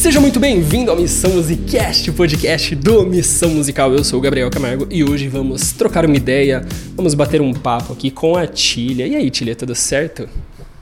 Seja muito bem-vindo ao Missão Musicast, o podcast do Missão Musical. Eu sou o Gabriel Camargo e hoje vamos trocar uma ideia, vamos bater um papo aqui com a Tília. E aí, Tília, tudo certo?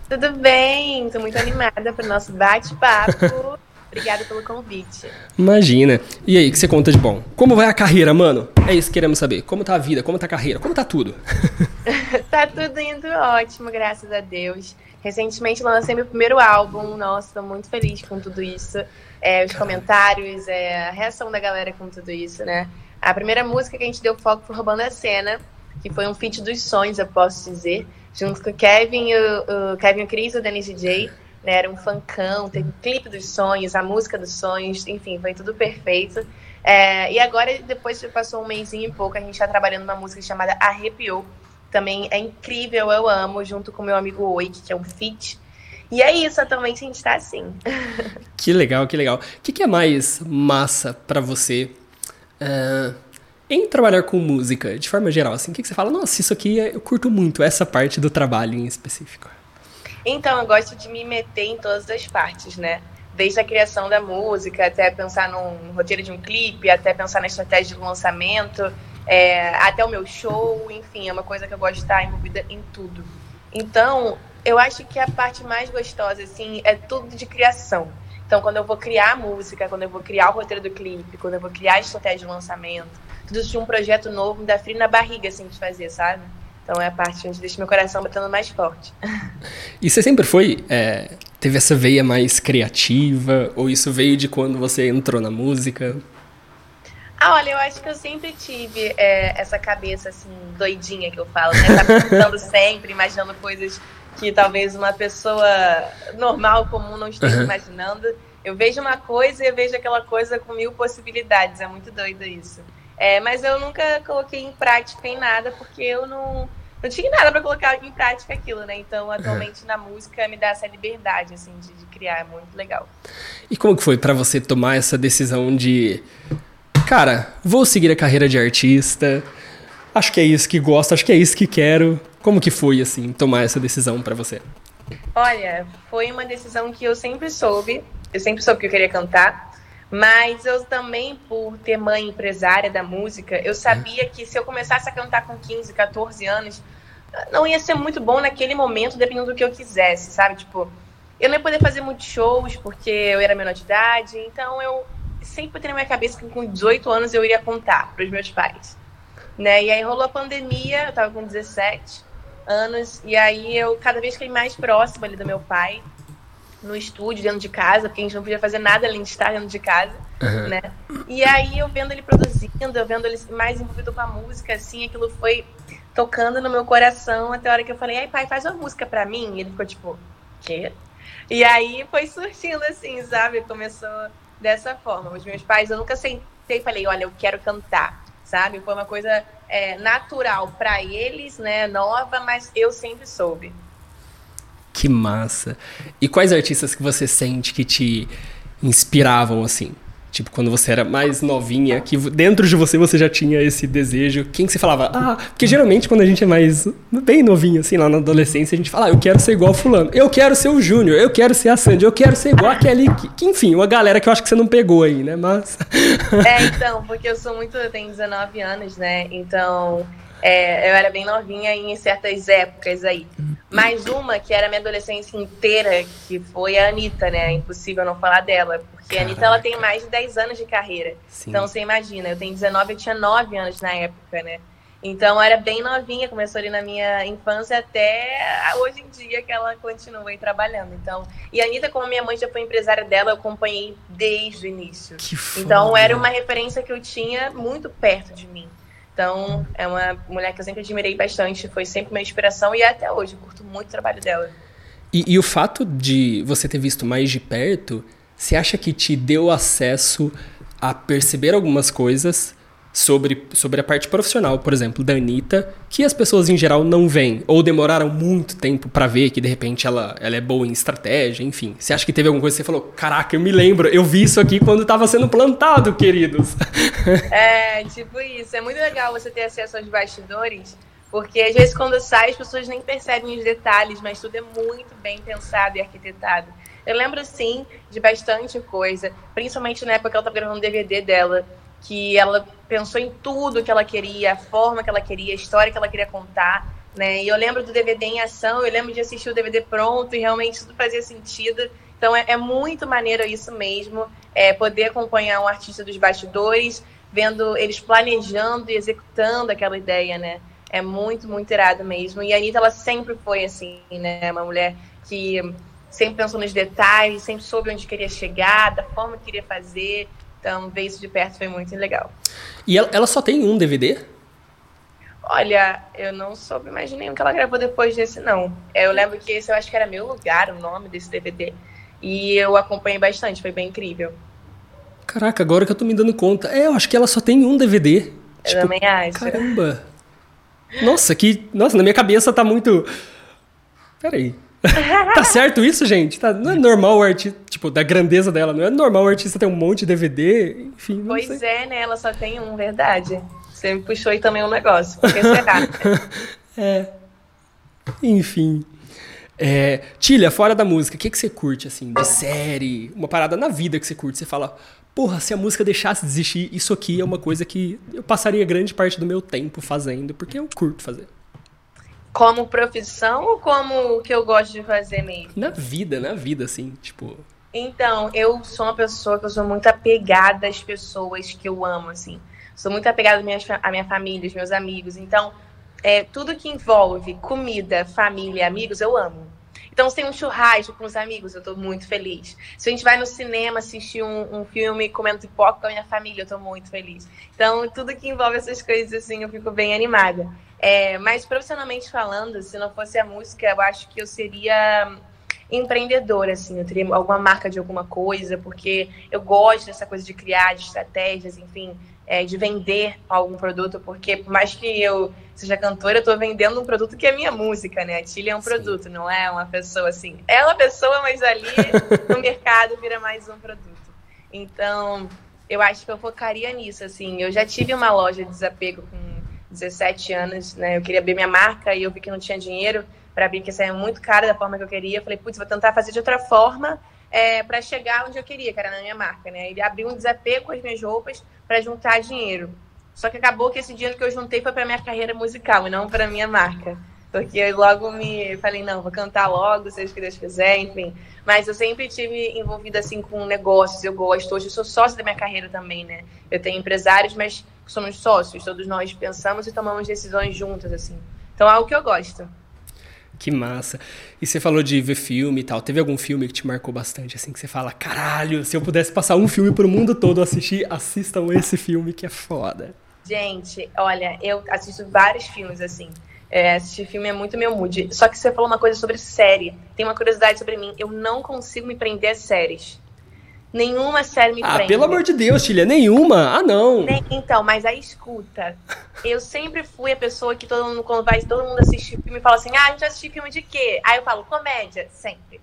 Tudo bem, tô muito animada para o nosso bate-papo. Obrigada pelo convite. Imagina. E aí, o que você conta de bom? Como vai a carreira, mano? É isso que queremos saber. Como tá a vida? Como tá a carreira? Como tá tudo? tá tudo indo ótimo, graças a Deus. Recentemente lancei meu primeiro álbum. Nossa, tô muito feliz com tudo isso. É, os comentários, é, a reação da galera com tudo isso, né? A primeira música que a gente deu foco foi Roubando a Cena, que foi um feat dos sonhos, eu posso dizer, junto com o Kevin, o, o Kevin Cris e o Dennis DJ né? Era um funkão, teve o clipe dos sonhos, a música dos sonhos, enfim, foi tudo perfeito. É, e agora, depois que passou um mêsinho e pouco, a gente está trabalhando numa música chamada Arrepiou. Também é incrível, eu amo, junto com meu amigo Oik, que é um feat. E é isso, atualmente a gente está assim. que legal, que legal. O que, que é mais massa para você uh, em trabalhar com música, de forma geral? Assim, o que, que você fala? Nossa, isso aqui eu curto muito, essa parte do trabalho em específico. Então, eu gosto de me meter em todas as partes, né? Desde a criação da música, até pensar num roteiro de um clipe, até pensar na estratégia de lançamento, é, até o meu show, enfim, é uma coisa que eu gosto de estar envolvida em tudo. Então, eu acho que a parte mais gostosa, assim, é tudo de criação. Então, quando eu vou criar a música, quando eu vou criar o roteiro do clipe, quando eu vou criar a estratégia de lançamento, tudo isso de um projeto novo me dá frio na barriga, assim, de fazer, sabe? Então é a parte onde deixa meu coração batendo mais forte. E você sempre foi. É, teve essa veia mais criativa? Ou isso veio de quando você entrou na música? Ah, olha, eu acho que eu sempre tive é, essa cabeça assim, doidinha que eu falo, né? Tá pensando sempre, imaginando coisas que talvez uma pessoa normal, comum, não esteja uhum. imaginando. Eu vejo uma coisa e eu vejo aquela coisa com mil possibilidades. É muito doido isso. É, mas eu nunca coloquei em prática em nada, porque eu não, não tinha nada para colocar em prática aquilo, né? Então, atualmente na música me dá essa liberdade, assim, de, de criar, é muito legal. E como que foi para você tomar essa decisão de, cara, vou seguir a carreira de artista, acho que é isso que gosto, acho que é isso que quero. Como que foi, assim, tomar essa decisão para você? Olha, foi uma decisão que eu sempre soube, eu sempre soube que eu queria cantar, mas eu também, por ter mãe empresária da música, eu sabia que se eu começasse a cantar com 15, 14 anos, não ia ser muito bom naquele momento, dependendo do que eu quisesse, sabe? Tipo, eu não ia poder fazer muitos shows porque eu era menor de idade, então eu sempre tenho na minha cabeça que com 18 anos eu iria contar para os meus pais. Né? E aí rolou a pandemia, eu tava com 17 anos, e aí eu cada vez fiquei mais próxima ali do meu pai no estúdio, dentro de casa, porque a gente não podia fazer nada além de estar dentro de casa, uhum. né? E aí eu vendo ele produzindo, eu vendo ele mais envolvido com a música, assim, aquilo foi tocando no meu coração até a hora que eu falei, ai pai, faz uma música pra mim. E ele ficou tipo, quê? E aí foi surgindo assim, sabe? Começou dessa forma. Os meus pais, eu nunca sentei e falei, olha, eu quero cantar, sabe? Foi uma coisa é, natural para eles, né? Nova, mas eu sempre soube. Que massa. E quais artistas que você sente que te inspiravam assim? Tipo, quando você era mais novinha, que dentro de você você já tinha esse desejo. Quem que você falava? Ah, porque geralmente quando a gente é mais bem novinho, assim, lá na adolescência, a gente fala, ah, eu quero ser igual fulano, eu quero ser o Júnior, eu quero ser a Sandy, eu quero ser igual a Kelly. Que, enfim, uma galera que eu acho que você não pegou aí, né? Mas. É, então, porque eu sou muito. Eu tenho 19 anos, né? Então. É, eu era bem novinha em certas épocas aí. Mais uma que era minha adolescência inteira, que foi a Anitta, né? É impossível não falar dela. Porque Caraca. a Anitta ela tem mais de 10 anos de carreira. Sim. Então você imagina, eu tenho 19, eu tinha 9 anos na época, né? Então eu era bem novinha, começou ali na minha infância até hoje em dia que ela continua aí trabalhando. Então, e a Anitta, como minha mãe já foi empresária dela, eu acompanhei desde o início. Que então era uma referência que eu tinha muito perto de mim. Então, é uma mulher que eu sempre admirei bastante, foi sempre uma inspiração e até hoje eu curto muito o trabalho dela. E, e o fato de você ter visto mais de perto, você acha que te deu acesso a perceber algumas coisas sobre, sobre a parte profissional, por exemplo, da Anitta, que as pessoas em geral não veem, ou demoraram muito tempo para ver que de repente ela, ela é boa em estratégia, enfim. Você acha que teve alguma coisa que você falou, caraca, eu me lembro, eu vi isso aqui quando estava sendo plantado, queridos? É, tipo isso. É muito legal você ter acesso aos bastidores, porque às vezes quando sai as pessoas nem percebem os detalhes, mas tudo é muito bem pensado e arquitetado. Eu lembro, sim, de bastante coisa, principalmente na época que ela estava gravando o DVD dela, que ela pensou em tudo que ela queria, a forma que ela queria, a história que ela queria contar, né? E eu lembro do DVD em ação, eu lembro de assistir o DVD pronto e realmente tudo fazia sentido. Então é, é muito maneiro isso mesmo, é, poder acompanhar um artista dos bastidores, vendo eles planejando e executando aquela ideia, né? É muito, muito irado mesmo. E a Anitta, ela sempre foi assim, né? Uma mulher que sempre pensou nos detalhes, sempre soube onde queria chegar, da forma que queria fazer. Então, ver isso de perto foi muito legal. E ela, ela só tem um DVD? Olha, eu não soube mais nenhum que ela gravou depois desse, não. Eu lembro que esse eu acho que era Meu Lugar, o nome desse DVD. E eu acompanhei bastante, foi bem incrível. Caraca, agora que eu tô me dando conta. É, eu acho que ela só tem um DVD. Eu tipo, também acho. Caramba. Nossa, que. Nossa, na minha cabeça tá muito. Peraí. tá certo isso, gente? Tá, não é normal o artista, tipo, da grandeza dela, não é normal o artista ter um monte de DVD, enfim. pois sei. é, né? Ela só tem um, verdade. Você me puxou aí também um negócio. Porque será? é. Enfim. É, Tilha, fora da música, o que, que você curte, assim, de série? Uma parada na vida que você curte? Você fala, porra, se a música deixasse de existir, isso aqui é uma coisa que eu passaria grande parte do meu tempo fazendo, porque eu curto fazer. Como profissão ou como o que eu gosto de fazer mesmo? Na vida, na vida, assim, tipo. Então, eu sou uma pessoa que eu sou muito apegada às pessoas que eu amo, assim. Sou muito apegada à minha, à minha família, aos meus amigos. Então, é, tudo que envolve comida, família, amigos, eu amo. Então, se tem um churrasco com os amigos, eu tô muito feliz. Se a gente vai no cinema assistir um, um filme comendo pipoca com a minha família, eu tô muito feliz. Então, tudo que envolve essas coisas, assim, eu fico bem animada. É, mas, profissionalmente falando, se não fosse a música, eu acho que eu seria empreendedora, assim, eu teria alguma marca de alguma coisa, porque eu gosto dessa coisa de criar, de estratégias, enfim, é, de vender algum produto, porque por mais que eu seja cantora, eu estou vendendo um produto que é minha música, né? A Tilly é um Sim. produto, não é uma pessoa assim. É uma pessoa, mas ali no mercado vira mais um produto. Então, eu acho que eu focaria nisso, assim. Eu já tive uma loja de desapego com 17 anos, né? Eu queria abrir minha marca e eu vi que não tinha dinheiro para abrir, que saia muito caro da forma que eu queria. Falei, putz, vou tentar fazer de outra forma é, para chegar onde eu queria, que era na minha marca, né? Ele abriu um desapego com as minhas roupas para juntar dinheiro. Só que acabou que esse dinheiro que eu juntei foi para minha carreira musical e não para minha marca. Porque eu logo me falei, não, vou cantar logo, seja o que Deus quiser, enfim. Mas eu sempre tive envolvida assim com negócios, eu gosto. Hoje eu sou sócia da minha carreira também, né? Eu tenho empresários, mas somos sócios, todos nós pensamos e tomamos decisões juntas, assim. Então é algo que eu gosto. Que massa. E você falou de ver filme e tal. Teve algum filme que te marcou bastante, assim, que você fala, caralho, se eu pudesse passar um filme pro mundo todo assistir, assistam esse filme que é foda. Gente, olha, eu assisto vários filmes, assim. É, assistir filme é muito meu mood. Só que você falou uma coisa sobre série. Tem uma curiosidade sobre mim. Eu não consigo me prender a séries. Nenhuma série me ah, prende. pelo amor de Deus, Tilha, nenhuma. Ah, não. Nem, então, mas aí escuta. Eu sempre fui a pessoa que todo mundo, quando vai, todo mundo assiste filme, fala assim: ah, a gente vai assistir filme de quê? Aí eu falo, comédia, sempre.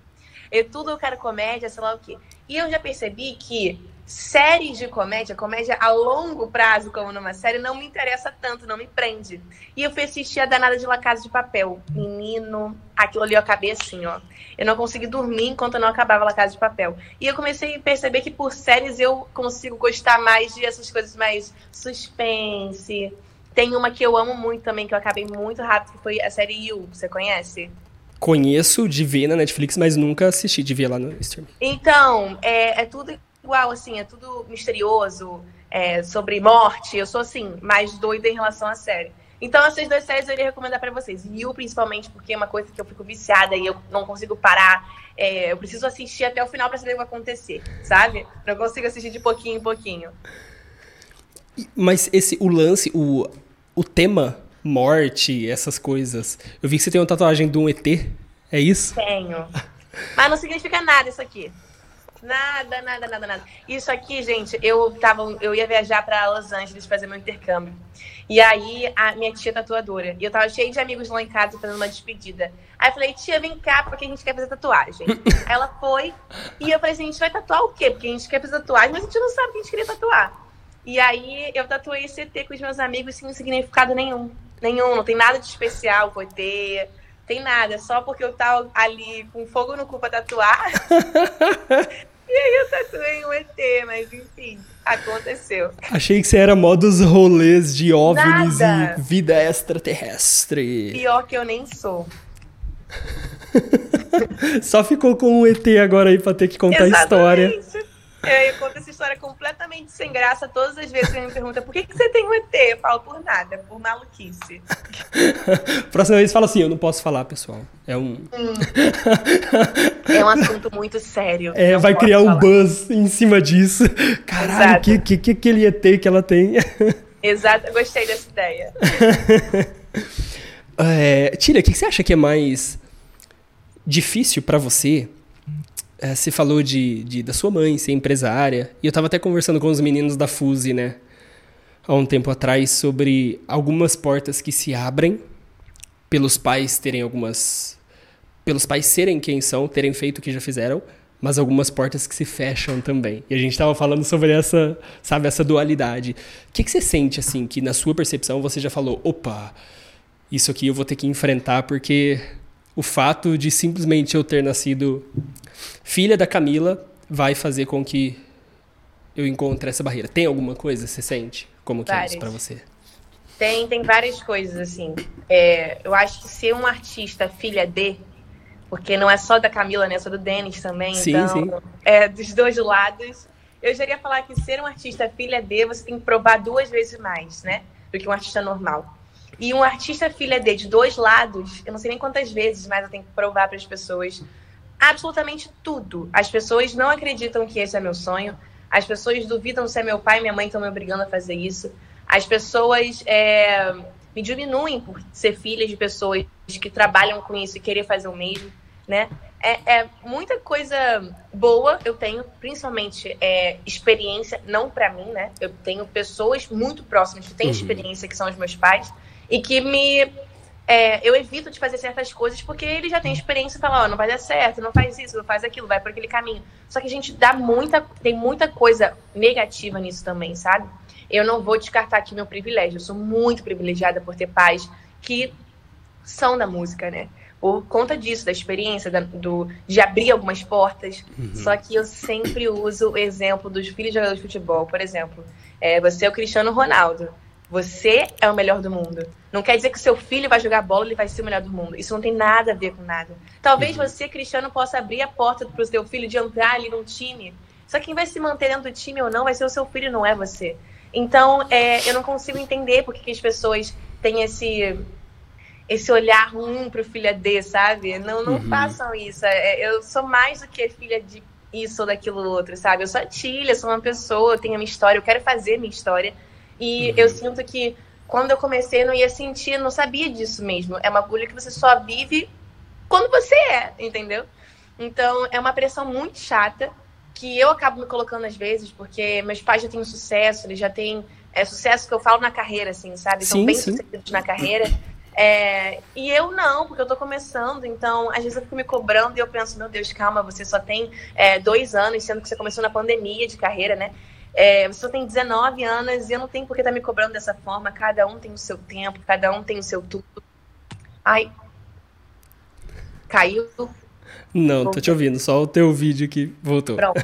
Eu tudo eu quero comédia, sei lá o quê. E eu já percebi que séries de comédia, comédia a longo prazo, como numa série, não me interessa tanto, não me prende. E eu fui assistir a danada de La Casa de Papel. Menino, aquilo ali eu acabei assim, ó. Eu não consegui dormir enquanto eu não acabava La Casa de Papel. E eu comecei a perceber que por séries eu consigo gostar mais de essas coisas mais suspense. Tem uma que eu amo muito também, que eu acabei muito rápido, que foi a série You. Você conhece? Conheço de ver na Netflix, mas nunca assisti de ver lá no streaming. Então, é, é tudo igual, assim, é tudo misterioso, é, sobre morte. Eu sou, assim, mais doida em relação à série. Então, essas duas séries eu iria recomendar para vocês. You, principalmente, porque é uma coisa que eu fico viciada e eu não consigo parar. É, eu preciso assistir até o final para saber o que vai acontecer, sabe? Não consigo assistir de pouquinho em pouquinho. Mas esse, o lance, o, o tema morte, essas coisas. Eu vi que você tem uma tatuagem de um ET, é isso? Tenho. Mas não significa nada isso aqui. Nada, nada, nada, nada. Isso aqui, gente, eu tava, eu ia viajar para Los Angeles fazer meu intercâmbio. E aí a minha tia tatuadora, e eu tava cheia de amigos lá em casa fazendo uma despedida. Aí eu falei: "Tia, vem cá, porque a gente quer fazer tatuagem". Ela foi, e eu falei assim: "A gente vai tatuar o quê? Porque a gente quer fazer tatuagem, mas a gente não sabe o que a gente queria tatuar". E aí eu tatuei ET com os meus amigos sem significado nenhum. Nenhum, não tem nada de especial com ET Tem nada, só porque eu tava ali com fogo no cu pra tatuar. e aí eu tatuei um ET, mas enfim, aconteceu. Achei que você era mó dos rolês de OVNIs Nada. e vida extraterrestre. Pior que eu nem sou. Só ficou com um ET agora aí pra ter que contar a história. Eu conto essa história completamente sem graça todas as vezes que ele me pergunta por que, que você tem um ET? Eu falo por nada, por maluquice. Próxima vez fala assim, eu não posso falar, pessoal. É um. É um assunto muito sério. É, vai criar um falar. buzz em cima disso. Caralho, Exato. que, que, que aquele ET que ela tem? Exato, eu gostei dessa ideia. É, Tira, o que que você acha que é mais difícil pra você? É, você falou de, de- da sua mãe ser empresária, e eu tava até conversando com os meninos da Fuse, né? Há um tempo atrás, sobre algumas portas que se abrem pelos pais terem algumas. pelos pais serem quem são, terem feito o que já fizeram, mas algumas portas que se fecham também. E a gente tava falando sobre essa, sabe, essa dualidade. O que, que você sente, assim, que na sua percepção você já falou, opa, isso aqui eu vou ter que enfrentar porque o fato de simplesmente eu ter nascido filha da Camila vai fazer com que eu encontre essa barreira. Tem alguma coisa você sente? Como que é isso Várias. pra você? Tem, tem várias coisas, assim. É, eu acho que ser um artista filha de, porque não é só da Camila, né? Só do Denis também. Sim, então, sim. É, dos dois lados. Eu já iria falar que ser um artista filha de, você tem que provar duas vezes mais, né? Do que um artista normal. E um artista filha de, de dois lados, eu não sei nem quantas vezes, mas eu tenho que provar para as pessoas absolutamente tudo. As pessoas não acreditam que esse é meu sonho. As pessoas duvidam se é meu pai e minha mãe estão me obrigando a fazer isso. As pessoas é, me diminuem por ser filha de pessoas que trabalham com isso e querer fazer o mesmo, né? É, é muita coisa boa eu tenho, principalmente é, experiência, não para mim, né? Eu tenho pessoas muito próximas que têm Uhum. experiência, que são os meus pais, e que me é, eu evito de fazer certas coisas porque ele já tem experiência e fala, ó, não vai dar certo, não faz isso, não faz aquilo, vai por aquele caminho. Só que a gente dá muita, tem muita coisa negativa nisso também, sabe? Eu não vou descartar aqui meu privilégio. Eu sou muito privilegiada por ter pais que são da música, né? Por conta disso, da experiência, da- do, de abrir algumas portas. Só que eu sempre uso o exemplo dos filhos de jogadores de futebol. Por exemplo, é, você é o Cristiano Ronaldo. Você é o melhor do mundo. Não quer dizer que o seu filho vai jogar bola e ele vai ser o melhor do mundo. Isso não tem nada a ver com nada. Talvez você, Cristiano, possa abrir a porta para o seu filho de entrar ali num time. Só que quem vai se manter dentro do time ou não vai ser o seu filho, não é você. Então, é, eu não consigo entender por que as pessoas têm esse esse olhar ruim pro filha D, sabe? Não, não Uhum. façam isso. É, Eu sou mais do que filha de isso ou daquilo outro, sabe? Eu sou a Tilha, sou uma pessoa, tenho a minha história, eu quero fazer minha história. E Uhum. eu sinto que quando eu comecei, eu não ia sentir, não sabia disso mesmo. É uma agulha que você só vive quando você é, entendeu? Então, é uma pressão muito chata que eu acabo me colocando às vezes, porque meus pais já têm sucesso, eles já têm é, sucesso que eu falo na carreira, assim, sabe? São Sim, bem sim. sucedidos na carreira. É, e eu não, porque eu tô começando, então às vezes eu fico me cobrando e eu penso, meu Deus, calma, você só tem é, dois anos, sendo que você começou na pandemia de carreira, né? É, você só tem 19 anos e eu não tenho por que estar me cobrando dessa forma. Cada um tem o seu tempo, cada um tem o seu tudo. Ai. Caiu. Não, tô te ouvindo, só o teu vídeo que voltou. Pronto.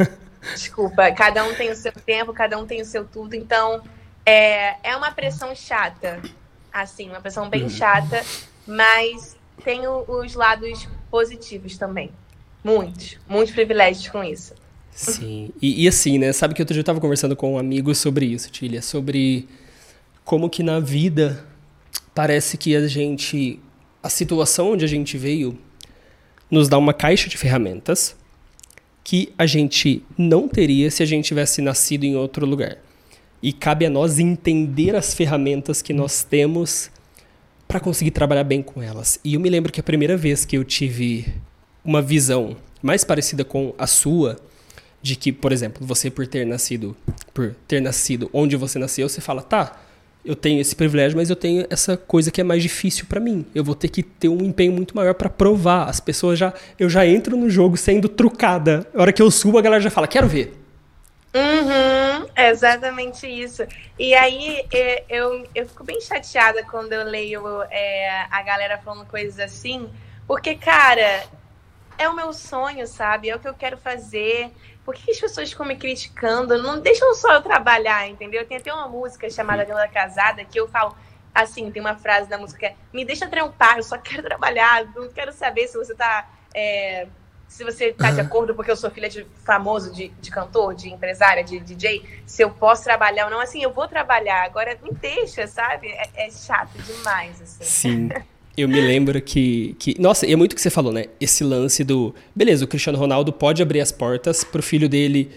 Desculpa, cada um tem o seu tempo, cada um tem o seu tudo, então é, é uma pressão chata, assim, uma pressão bem chata, mas tem os lados positivos também. Muitos, muitos privilégios com isso. Sim. E, e assim, né? Sabe que outro dia eu tava conversando com um amigo sobre isso, Tília, sobre como que na vida parece que a gente. A situação onde a gente veio nos dá uma caixa de ferramentas que a gente não teria se a gente tivesse nascido em outro lugar. E cabe a nós entender as ferramentas que nós temos para conseguir trabalhar bem com elas. E eu me lembro que a primeira vez que eu tive uma visão mais parecida com a sua, de que, por exemplo, você por ter nascido, por ter nascido onde você nasceu, você fala, tá, eu tenho esse privilégio, mas eu tenho essa coisa que é mais difícil para mim. Eu vou ter que ter um empenho muito maior para provar. As pessoas já, eu já entro no jogo sendo trucada. A hora que eu subo, a galera já fala, quero ver. Uhum, exatamente isso. E aí eu, eu fico bem chateada quando eu leio é, a galera falando coisas assim, porque, cara, é o meu sonho, sabe? É o que eu quero fazer. Por que as pessoas ficam me criticando? Não deixam só eu trabalhar, entendeu? Tem até uma música chamada Vila Casada que eu falo assim, tem uma frase da música que é me deixa trampar, eu só quero trabalhar, não quero saber se você tá. É, se você tá de acordo porque eu sou filha de famoso, de, de cantor, de empresária, de DJ, se eu posso trabalhar ou não, assim, eu vou trabalhar. Agora me deixa, sabe? É, é chato demais, assim. Sim. Eu me lembro que, que. Nossa, e é muito o que você falou, né? Esse lance do. Beleza, o Cristiano Ronaldo pode abrir as portas pro filho dele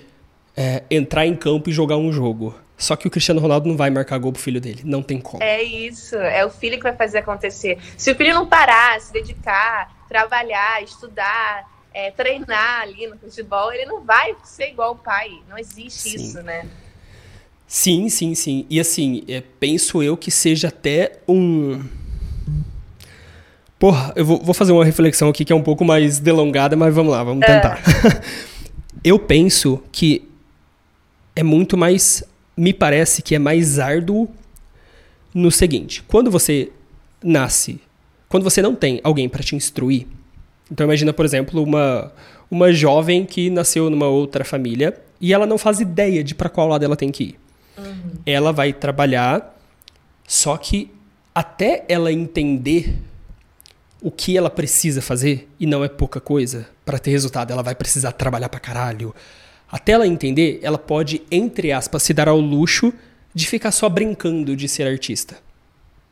é, entrar em campo e jogar um jogo. Só que o Cristiano Ronaldo não vai marcar gol pro filho dele. Não tem como. É isso. É o filho que vai fazer acontecer. Se o filho não parar, se dedicar, trabalhar, estudar, é, treinar ali no futebol, ele não vai ser igual o pai. Não existe sim. isso, né? Sim, sim, sim. E assim, é, penso eu que seja até um. Porra, eu vou, vou, fazer uma reflexão aqui que é um pouco mais delongada, mas vamos lá, vamos tentar. É. eu penso que é muito mais me parece que é mais árduo no seguinte: quando você nasce, quando você não tem alguém para te instruir, então imagina, por exemplo, uma uma jovem que nasceu numa outra família e ela não faz ideia de para qual lado ela tem que ir. Uhum. Ela vai trabalhar, só que até ela entender o que ela precisa fazer, e não é pouca coisa, para ter resultado, ela vai precisar trabalhar pra caralho, até ela entender, ela pode, entre aspas, se dar ao luxo de ficar só brincando de ser artista.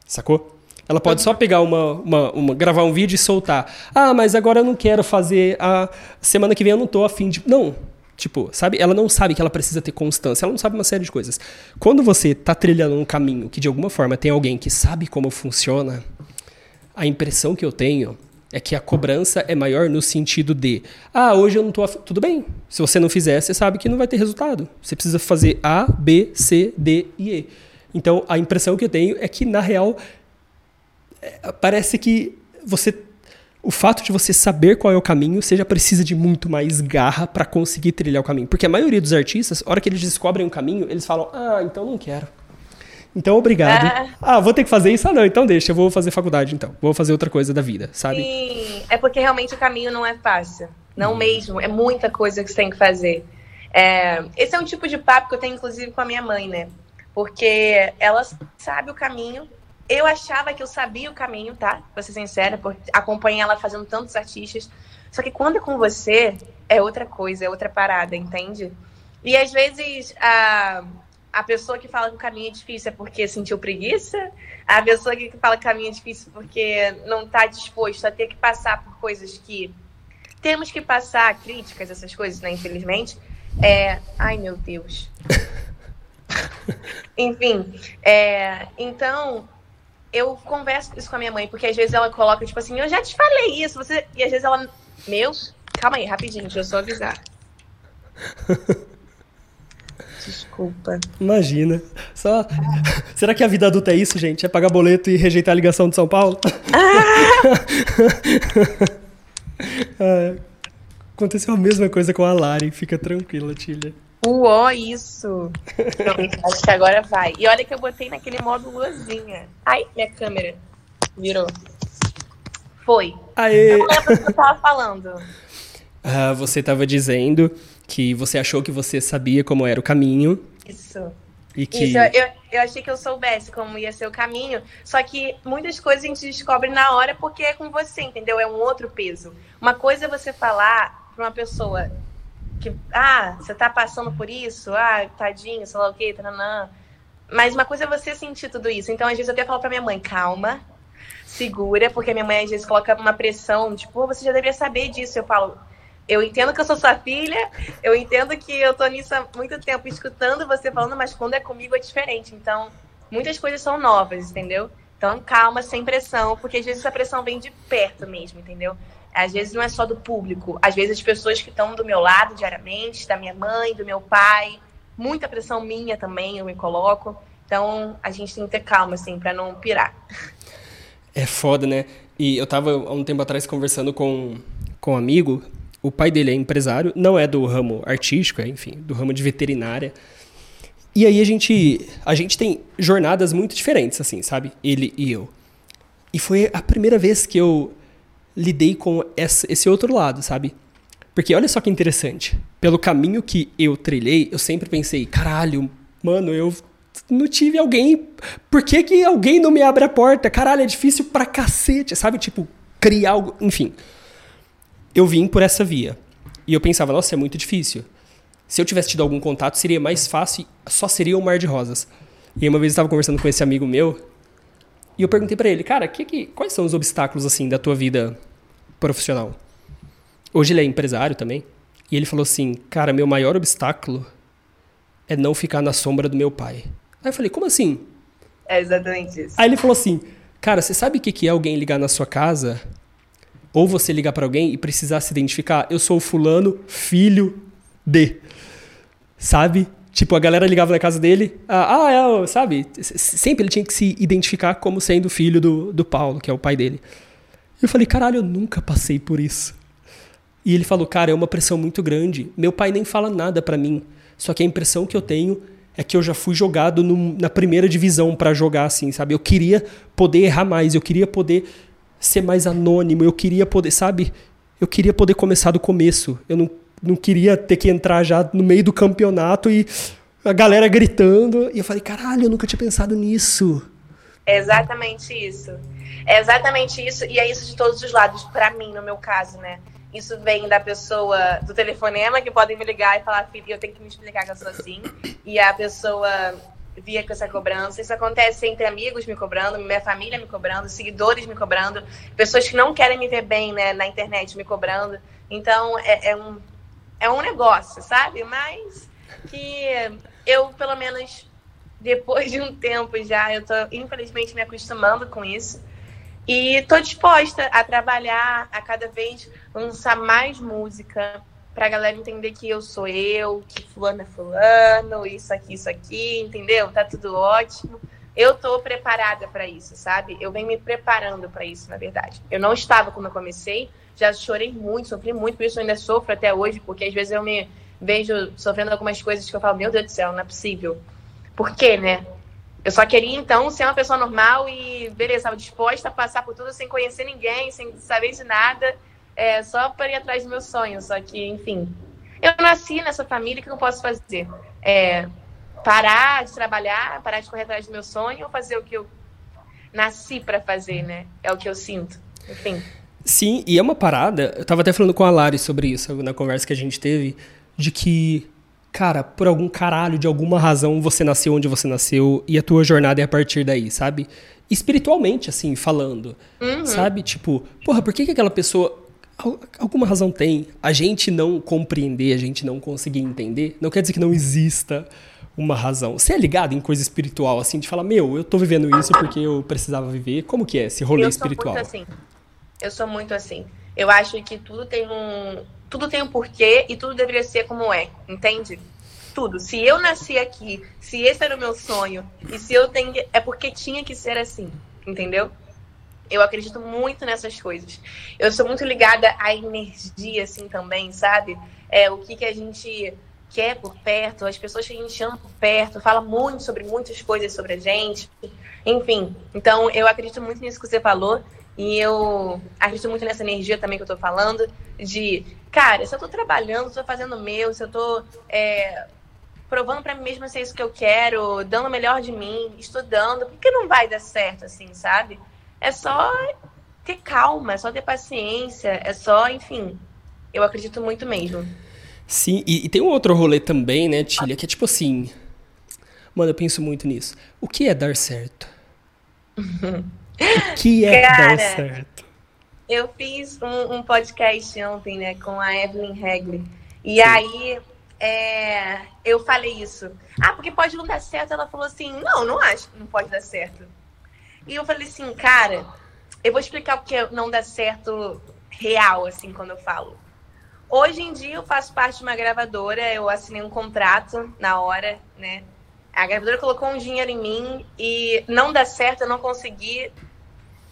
Sacou? Ela pode só pegar uma, uma, uma, gravar um vídeo e soltar. Ah, mas agora eu não quero fazer. A semana que vem eu não tô afim de. Não. Tipo, sabe? Ela não sabe que ela precisa ter constância. Ela não sabe uma série de coisas. Quando você tá trilhando um caminho que de alguma forma tem alguém que sabe como funciona, a impressão que eu tenho é que a cobrança é maior no sentido de, ah, hoje eu não af... tudo bem. Se você não fizer, você sabe que não vai ter resultado. Você precisa fazer A, B, C, D e E. Então, a impressão que eu tenho é que na real é, parece que você o fato de você saber qual é o caminho, você já precisa de muito mais garra para conseguir trilhar o caminho. Porque a maioria dos artistas, a hora que eles descobrem um caminho, eles falam: "Ah, então não quero". Então, obrigado. É. Ah, vou ter que fazer isso? Ah, não, então deixa, eu vou fazer faculdade, então. Vou fazer outra coisa da vida, sabe? Sim, é porque realmente o caminho não é fácil. Não hum. mesmo, é muita coisa que você tem que fazer. É, esse é um tipo de papo que eu tenho, inclusive, com a minha mãe, né? Porque ela sabe o caminho. Eu achava que eu sabia o caminho, tá? Pra ser sincera, porque acompanhei ela fazendo tantos artistas. Só que quando é com você, é outra coisa, é outra parada, entende? E às vezes a a pessoa que fala que o caminho é difícil é porque sentiu preguiça, a pessoa que fala que o caminho é difícil porque não está disposto a ter que passar por coisas que temos que passar, críticas, essas coisas, né, infelizmente. É... Ai, meu Deus. Enfim, é... então eu converso isso com a minha mãe, porque às vezes ela coloca, tipo assim, eu já te falei isso, você. E às vezes ela. Meus. Calma aí, rapidinho, deixa eu só avisar. Desculpa. Imagina. Só. Será que a vida adulta é isso, gente? É pagar boleto e rejeitar a ligação de São Paulo? Ah! aconteceu a mesma coisa com a Lari. Fica tranquila, Tilha. Uó, isso. Acho que agora vai. E olha que eu botei naquele modo luzinha. Ai, minha câmera virou. Foi. Aê. Eu não lembro o que eu tava falando. Ah, você tava dizendo que você achou que você sabia como era o caminho. Isso. E que... Isso, eu, eu achei que eu soubesse como ia ser o caminho, só que muitas coisas a gente descobre na hora porque é com você, entendeu? É um outro peso. Uma coisa é você falar para uma pessoa que, ah, você tá passando por isso, ah, tadinho, sei lá o quê, tananã. Mas uma coisa é você sentir tudo isso. Então, às vezes, eu até falo pra minha mãe, calma, segura, porque a minha mãe às vezes coloca uma pressão, tipo, você já deveria saber disso. Eu falo, eu entendo que eu sou sua filha, eu entendo que eu tô nisso há muito tempo escutando você falando, mas quando é comigo é diferente. Então, muitas coisas são novas, entendeu? Então, calma, sem pressão, porque às vezes essa pressão vem de perto mesmo, entendeu? Às vezes não é só do público, às vezes as pessoas que estão do meu lado diariamente, da minha mãe, do meu pai, muita pressão minha também, eu me coloco. Então, a gente tem que ter calma, assim, para não pirar. É foda, né? E eu tava há um tempo atrás conversando com, com um amigo o pai dele é empresário, não é do ramo artístico, é, enfim, do ramo de veterinária. E aí a gente, a gente tem jornadas muito diferentes, assim, sabe? Ele e eu. E foi a primeira vez que eu lidei com esse outro lado, sabe? Porque olha só que interessante. Pelo caminho que eu trilhei, eu sempre pensei, caralho, mano, eu não tive alguém. Por que, que alguém não me abre a porta? Caralho, é difícil pra cacete, sabe? Tipo, criar algo. Enfim eu vim por essa via. E eu pensava, nossa, é muito difícil. Se eu tivesse tido algum contato, seria mais fácil, só seria um mar de rosas. E uma vez eu estava conversando com esse amigo meu, e eu perguntei para ele, cara, que, que, quais são os obstáculos assim da tua vida profissional? Hoje ele é empresário também. E ele falou assim, cara, meu maior obstáculo é não ficar na sombra do meu pai. Aí eu falei, como assim? É exatamente isso. Aí ele falou assim, cara, você sabe o que é alguém ligar na sua casa ou você ligar para alguém e precisar se identificar, eu sou o fulano, filho de. Sabe? Tipo, a galera ligava na casa dele, ah, ah é, sabe? Sempre ele tinha que se identificar como sendo filho do, do Paulo, que é o pai dele. Eu falei, caralho, eu nunca passei por isso. E ele falou, cara, é uma pressão muito grande. Meu pai nem fala nada para mim. Só que a impressão que eu tenho é que eu já fui jogado no, na primeira divisão para jogar assim, sabe? Eu queria poder errar mais, eu queria poder ser mais anônimo, eu queria poder, sabe? Eu queria poder começar do começo. Eu não, não queria ter que entrar já no meio do campeonato e a galera gritando. E eu falei, caralho, eu nunca tinha pensado nisso. É exatamente isso. É exatamente isso. E é isso de todos os lados, para mim, no meu caso, né? Isso vem da pessoa do telefonema que podem me ligar e falar, filho, eu tenho que me explicar que eu sou assim. E a pessoa via com essa cobrança. Isso acontece entre amigos me cobrando, minha família me cobrando, seguidores me cobrando, pessoas que não querem me ver bem né, na internet me cobrando. Então, é, é, um, é um negócio, sabe? Mas que eu, pelo menos, depois de um tempo já, eu tô, infelizmente, me acostumando com isso. E estou disposta a trabalhar, a cada vez lançar mais música, pra galera entender que eu sou eu, que fulano é fulano, isso aqui, isso aqui, entendeu? Tá tudo ótimo. Eu tô preparada para isso, sabe? Eu venho me preparando para isso, na verdade. Eu não estava quando eu comecei, já chorei muito, sofri muito, por isso eu ainda sofro até hoje, porque às vezes eu me vejo sofrendo algumas coisas que eu falo, meu Deus do céu, não é possível. Por quê, né? Eu só queria, então, ser uma pessoa normal e, beleza, estava disposta a passar por tudo sem conhecer ninguém, sem saber de nada é, só para ir atrás do meu sonho. Só que, enfim, eu nasci nessa família, o que eu posso fazer? É, parar de trabalhar, parar de correr atrás do meu sonho ou fazer o que eu nasci para fazer, né? É o que eu sinto. Enfim. Sim, e é uma parada. Eu tava até falando com a Lari sobre isso na conversa que a gente teve, de que, cara, por algum caralho, de alguma razão, você nasceu onde você nasceu e a tua jornada é a partir daí, sabe? Espiritualmente, assim, falando. Uhum. Sabe? Tipo, porra, por que, que aquela pessoa Alguma razão tem. A gente não compreender, a gente não conseguir entender, não quer dizer que não exista uma razão. Você é ligado em coisa espiritual, assim, de falar, meu, eu tô vivendo isso porque eu precisava viver. Como que é esse rolê eu espiritual? Eu sou muito assim. Eu sou muito assim. Eu acho que tudo tem um. Tudo tem um porquê e tudo deveria ser como é, entende? Tudo. Se eu nasci aqui, se esse era o meu sonho, e se eu tenho. É porque tinha que ser assim, entendeu? Eu acredito muito nessas coisas. Eu sou muito ligada à energia, assim, também, sabe? É, o que, que a gente quer por perto, as pessoas que a gente ama por perto, fala muito sobre muitas coisas sobre a gente. Enfim, então eu acredito muito nisso que você falou. E eu acredito muito nessa energia também que eu tô falando, de, cara, se eu tô trabalhando, se eu tô fazendo o meu, se eu tô é, provando para mim mesma se é isso que eu quero, dando o melhor de mim, estudando, por que não vai dar certo, assim, sabe? É só ter calma, é só ter paciência, é só, enfim. Eu acredito muito mesmo. Sim, e, e tem um outro rolê também, né, Tília, que é tipo assim. Mano, eu penso muito nisso. O que é dar certo? o que é Cara, dar certo? Eu fiz um, um, podcast ontem, né, com a Evelyn Regli. E Sim. aí é, eu falei isso. Ah, porque pode não dar certo. Ela falou assim: não, não acho que não pode dar certo. E eu falei assim, cara, eu vou explicar o que não dá certo real, assim, quando eu falo. Hoje em dia eu faço parte de uma gravadora, eu assinei um contrato na hora, né? A gravadora colocou um dinheiro em mim e não dá certo, eu não consegui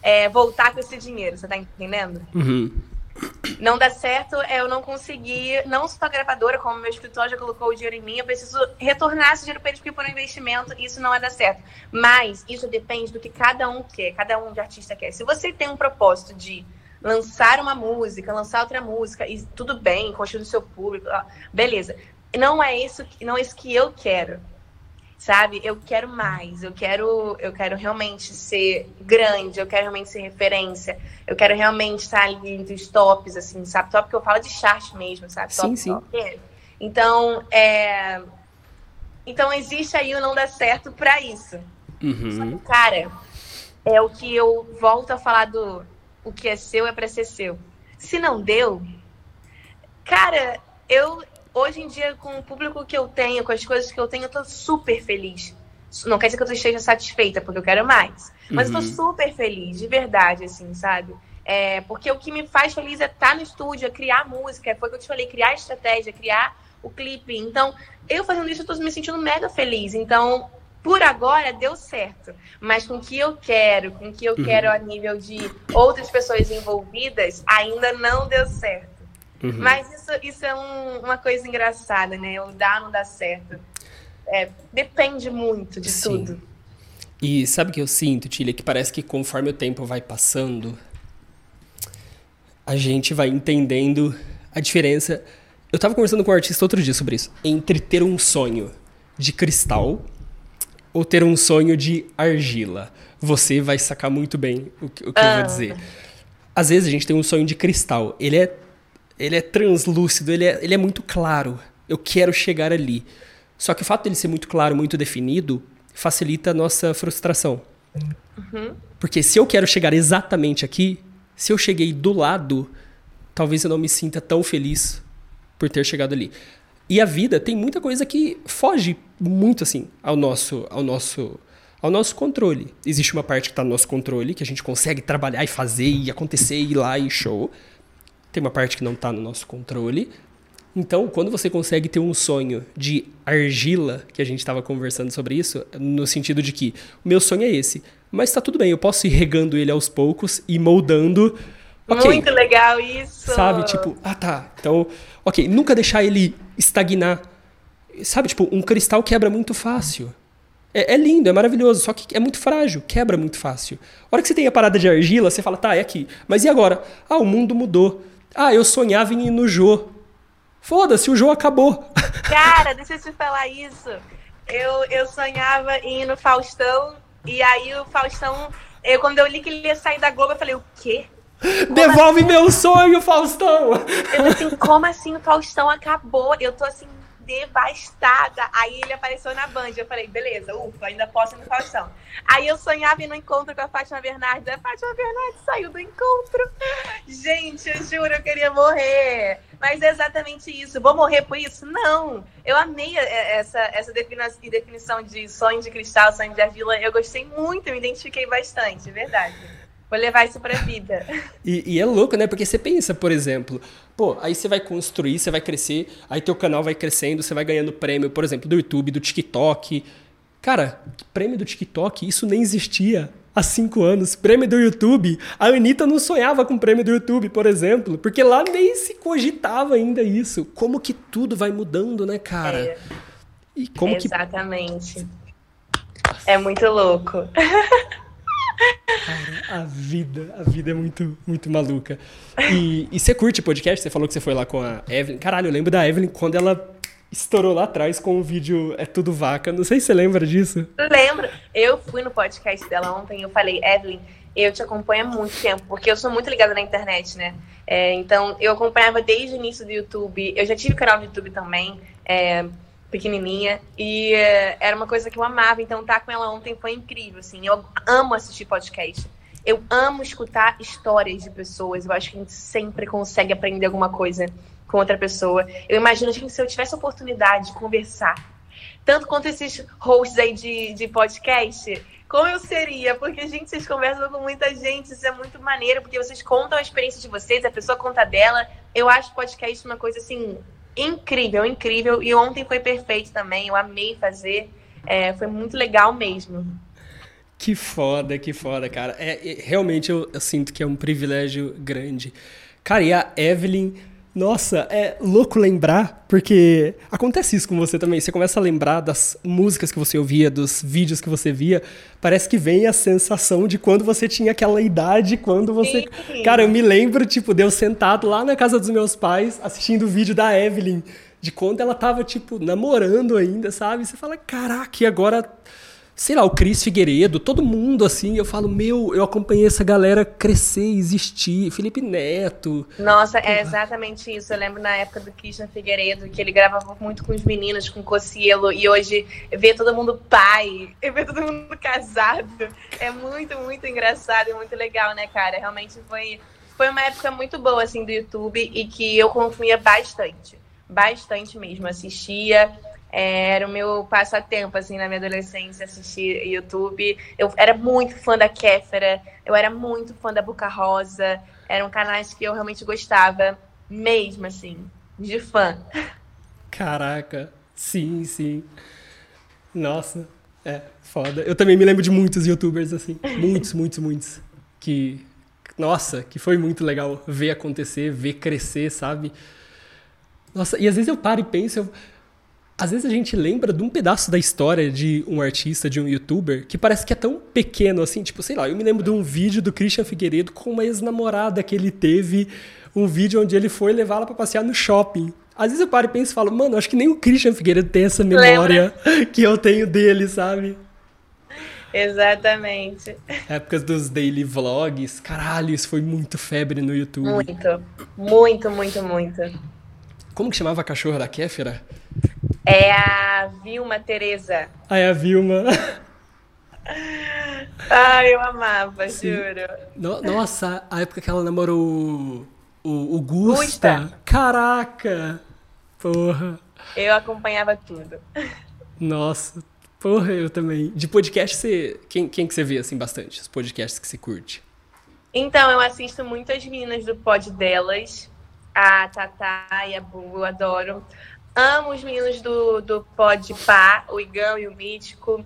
é, voltar com esse dinheiro, você tá entendendo? Uhum. Não dá certo é eu não conseguir, não sou a gravadora, como meu escritório já colocou o dinheiro em mim, eu preciso retornar esse dinheiro para eles porque por um investimento isso não vai dar certo. Mas isso depende do que cada um quer, cada um de artista quer. Se você tem um propósito de lançar uma música, lançar outra música, e tudo bem, construir o seu público, beleza. Não é isso, não é isso que eu quero sabe? Eu quero mais, eu quero, eu quero realmente ser grande, eu quero realmente ser referência, eu quero realmente estar ali entre os tops, assim, sabe? Top que eu falo de chart mesmo, sabe? Top, sim, sim. Top. Então, é... então existe aí o não dar certo para isso. Uhum. Que, cara, é o que eu volto a falar do o que é seu é para ser seu. Se não deu, cara, eu hoje em dia, com o público que eu tenho, com as coisas que eu tenho, eu tô super feliz. Não quer dizer que eu esteja satisfeita, porque eu quero mais. Mas uhum. eu tô uhum. super feliz, de verdade, assim, sabe? É, porque o que me faz feliz é estar no estúdio, é criar música, foi o que eu te falei, criar estratégia, criar o clipe. Então, eu fazendo isso, eu tô me sentindo mega feliz. Então, por agora, deu certo. Mas com o que eu quero, com o que eu uhum. quero a nível de outras pessoas envolvidas, ainda não deu certo. Uhum. Mas isso, isso é um, uma coisa engraçada, né? O dar não dá certo. É, depende muito de Sim. tudo. E sabe o que eu sinto, Tília? Que parece que conforme o tempo vai passando, a gente vai entendendo a diferença. Eu tava conversando com um artista outro dia sobre isso. Entre ter um sonho de cristal ou ter um sonho de argila. Você vai sacar muito bem o que, o que ah. eu vou ah. dizer. Às vezes a gente tem um sonho de cristal. Ele é ele é translúcido, ele é, ele é muito claro. Eu quero chegar ali. Só que o fato dele ser muito claro, muito definido, facilita a nossa frustração. Uhum. Porque se eu quero chegar exatamente aqui, se eu cheguei do lado, talvez eu não me sinta tão feliz por ter chegado ali. E a vida tem muita coisa que foge muito assim ao nosso ao nosso ao nosso controle. Existe uma parte que está no nosso controle, que a gente consegue trabalhar e fazer e acontecer e ir lá e show tem uma parte que não está no nosso controle. Então, quando você consegue ter um sonho de argila, que a gente estava conversando sobre isso, no sentido de que o meu sonho é esse, mas está tudo bem, eu posso ir regando ele aos poucos e moldando. Okay, Muito legal isso! Sabe, tipo, ah tá, então, ok, nunca deixar ele estagnar. Sabe, tipo, um cristal quebra muito fácil. É, é, lindo, é maravilhoso, só que é muito frágil, quebra muito fácil. A hora que você tem a parada de argila, você fala, tá, é aqui. Mas e agora? Ah, o mundo mudou. Ah, eu sonhava em ir no Jô. Foda-se, o Jô acabou. Cara, deixa eu te falar isso. Eu, eu sonhava em ir no Faustão, e aí o Faustão, eu, quando eu li que ele ia sair da Globo, eu falei, o quê? Como Devolve assim? meu sonho, Faustão! Eu assim, como assim o Faustão acabou? Eu tô assim, devastada. Aí ele apareceu na Band. Eu falei, beleza, ufa, ainda posso ir no Faustão. Aí eu sonhava ir no encontro com a Fátima Bernardes. A Fátima Bernardes saiu do encontro. Gente, eu juro, eu queria morrer. Mas é exatamente isso. Vou morrer por isso? Não. Eu amei essa, essa definição de sonho de cristal, sonho de argila. Eu gostei muito, me identifiquei bastante, verdade. Vou levar isso pra vida. E, e, é louco, né? Porque você pensa, por exemplo, pô, aí você vai construir, você vai crescer, aí teu canal vai crescendo, você vai ganhando prêmio, por exemplo, do YouTube, do TikTok. Cara, prêmio do TikTok, isso nem existia há cinco anos. Prêmio do YouTube, a Anitta não sonhava com prêmio do YouTube, por exemplo, porque lá nem se cogitava ainda isso. Como que tudo vai mudando, né, cara? É. E como Exatamente. que. É muito louco. Cara, a vida, a vida é muito, muito maluca. E, e você curte podcast? Você falou que você foi lá com a Evelyn. Caralho, eu lembro da Evelyn quando ela estourou lá atrás com o vídeo É Tudo Vaca. Não sei se você lembra disso. Lembro. Eu fui no podcast dela ontem e eu falei, Evelyn, eu te acompanho há muito tempo, porque eu sou muito ligada na internet, né? É, então, eu acompanhava desde o início do YouTube. Eu já tive canal no YouTube também. É, pequenininha e uh, era uma coisa que eu amava. Então, estar tá com ela ontem foi incrível, assim. Eu amo assistir podcast. Eu amo escutar histórias de pessoas. Eu acho que a gente sempre consegue aprender alguma coisa com outra pessoa. Eu imagino, gente, se eu tivesse a oportunidade de conversar, tanto quanto esses hosts aí de, de podcast, como eu seria? Porque, gente, vocês conversam com muita gente, isso é muito maneiro, porque vocês contam a experiência de vocês, a pessoa conta dela. Eu acho podcast uma coisa, assim, incrível, incrível. E ontem foi perfeito também. Eu amei fazer. É, foi muito legal mesmo. Que foda, que foda, cara. É, é realmente eu, eu, sinto que é um privilégio grande. Cara, e a Evelyn nossa, é louco lembrar, porque acontece isso com você também. Você começa a lembrar das músicas que você ouvia, dos vídeos que você via. Parece que vem a sensação de quando você tinha aquela idade, quando você. Sim. Cara, eu me lembro, tipo, de eu sentado lá na casa dos meus pais, assistindo o vídeo da Evelyn, de quando ela tava, tipo, namorando ainda, sabe? Você fala, caraca, e agora sei lá, o Cris Figueiredo, todo mundo assim, eu falo, meu, eu acompanhei essa galera crescer, existir, Felipe Neto. Nossa, é exatamente isso. Eu lembro na época do Christian Figueiredo, que ele gravava muito com os meninos, com o Cocielo, e hoje ver todo mundo pai, ver todo mundo casado, é muito, muito engraçado e muito legal, né, cara? Realmente foi, foi uma época muito boa, assim, do YouTube e que eu consumia bastante. Bastante mesmo, assistia era o meu passatempo, assim, na minha adolescência, assistir YouTube. Eu era muito fã da Kéfera, eu era muito fã da Boca Rosa. Eram canais que eu realmente gostava, mesmo, assim, de fã. Caraca, sim, sim. Nossa, é, foda. Eu também me lembro de muitos youtubers, assim, muitos, muitos, muitos. Que, nossa, que foi muito legal ver acontecer, ver crescer, sabe? Nossa, e às vezes eu paro e penso, eu às vezes a gente lembra de um pedaço da história de um artista, de um youtuber, que parece que é tão pequeno assim, tipo, sei lá, eu me lembro de um vídeo do Christian Figueiredo com uma ex-namorada que ele teve, um vídeo onde ele foi levá-la para passear no shopping. Às vezes eu paro e penso e falo, mano, acho que nem o Christian Figueiredo tem essa memória Lembra? que eu tenho dele, sabe? Exatamente. Épocas dos daily vlogs. Caralho, isso foi muito febre no YouTube. Muito, muito, muito, muito. Como que chamava a cachorra da Kéfera? É a Vilma Tereza. Ah, é a Vilma. Ai, eu amava, Sim. juro. No, nossa, a época que ela namorou o, o Gusta. Gusta. Caraca! Porra. Eu acompanhava tudo. Nossa, porra, eu também. De podcast, você, quem, quem que você vê, assim, bastante? Os podcasts que você curte? Então, eu assisto muitas meninas do pod delas. A Tatá e a Bu, eu adoro. Amo os meninos do, do Pod Pá, o Igão e o Mítico.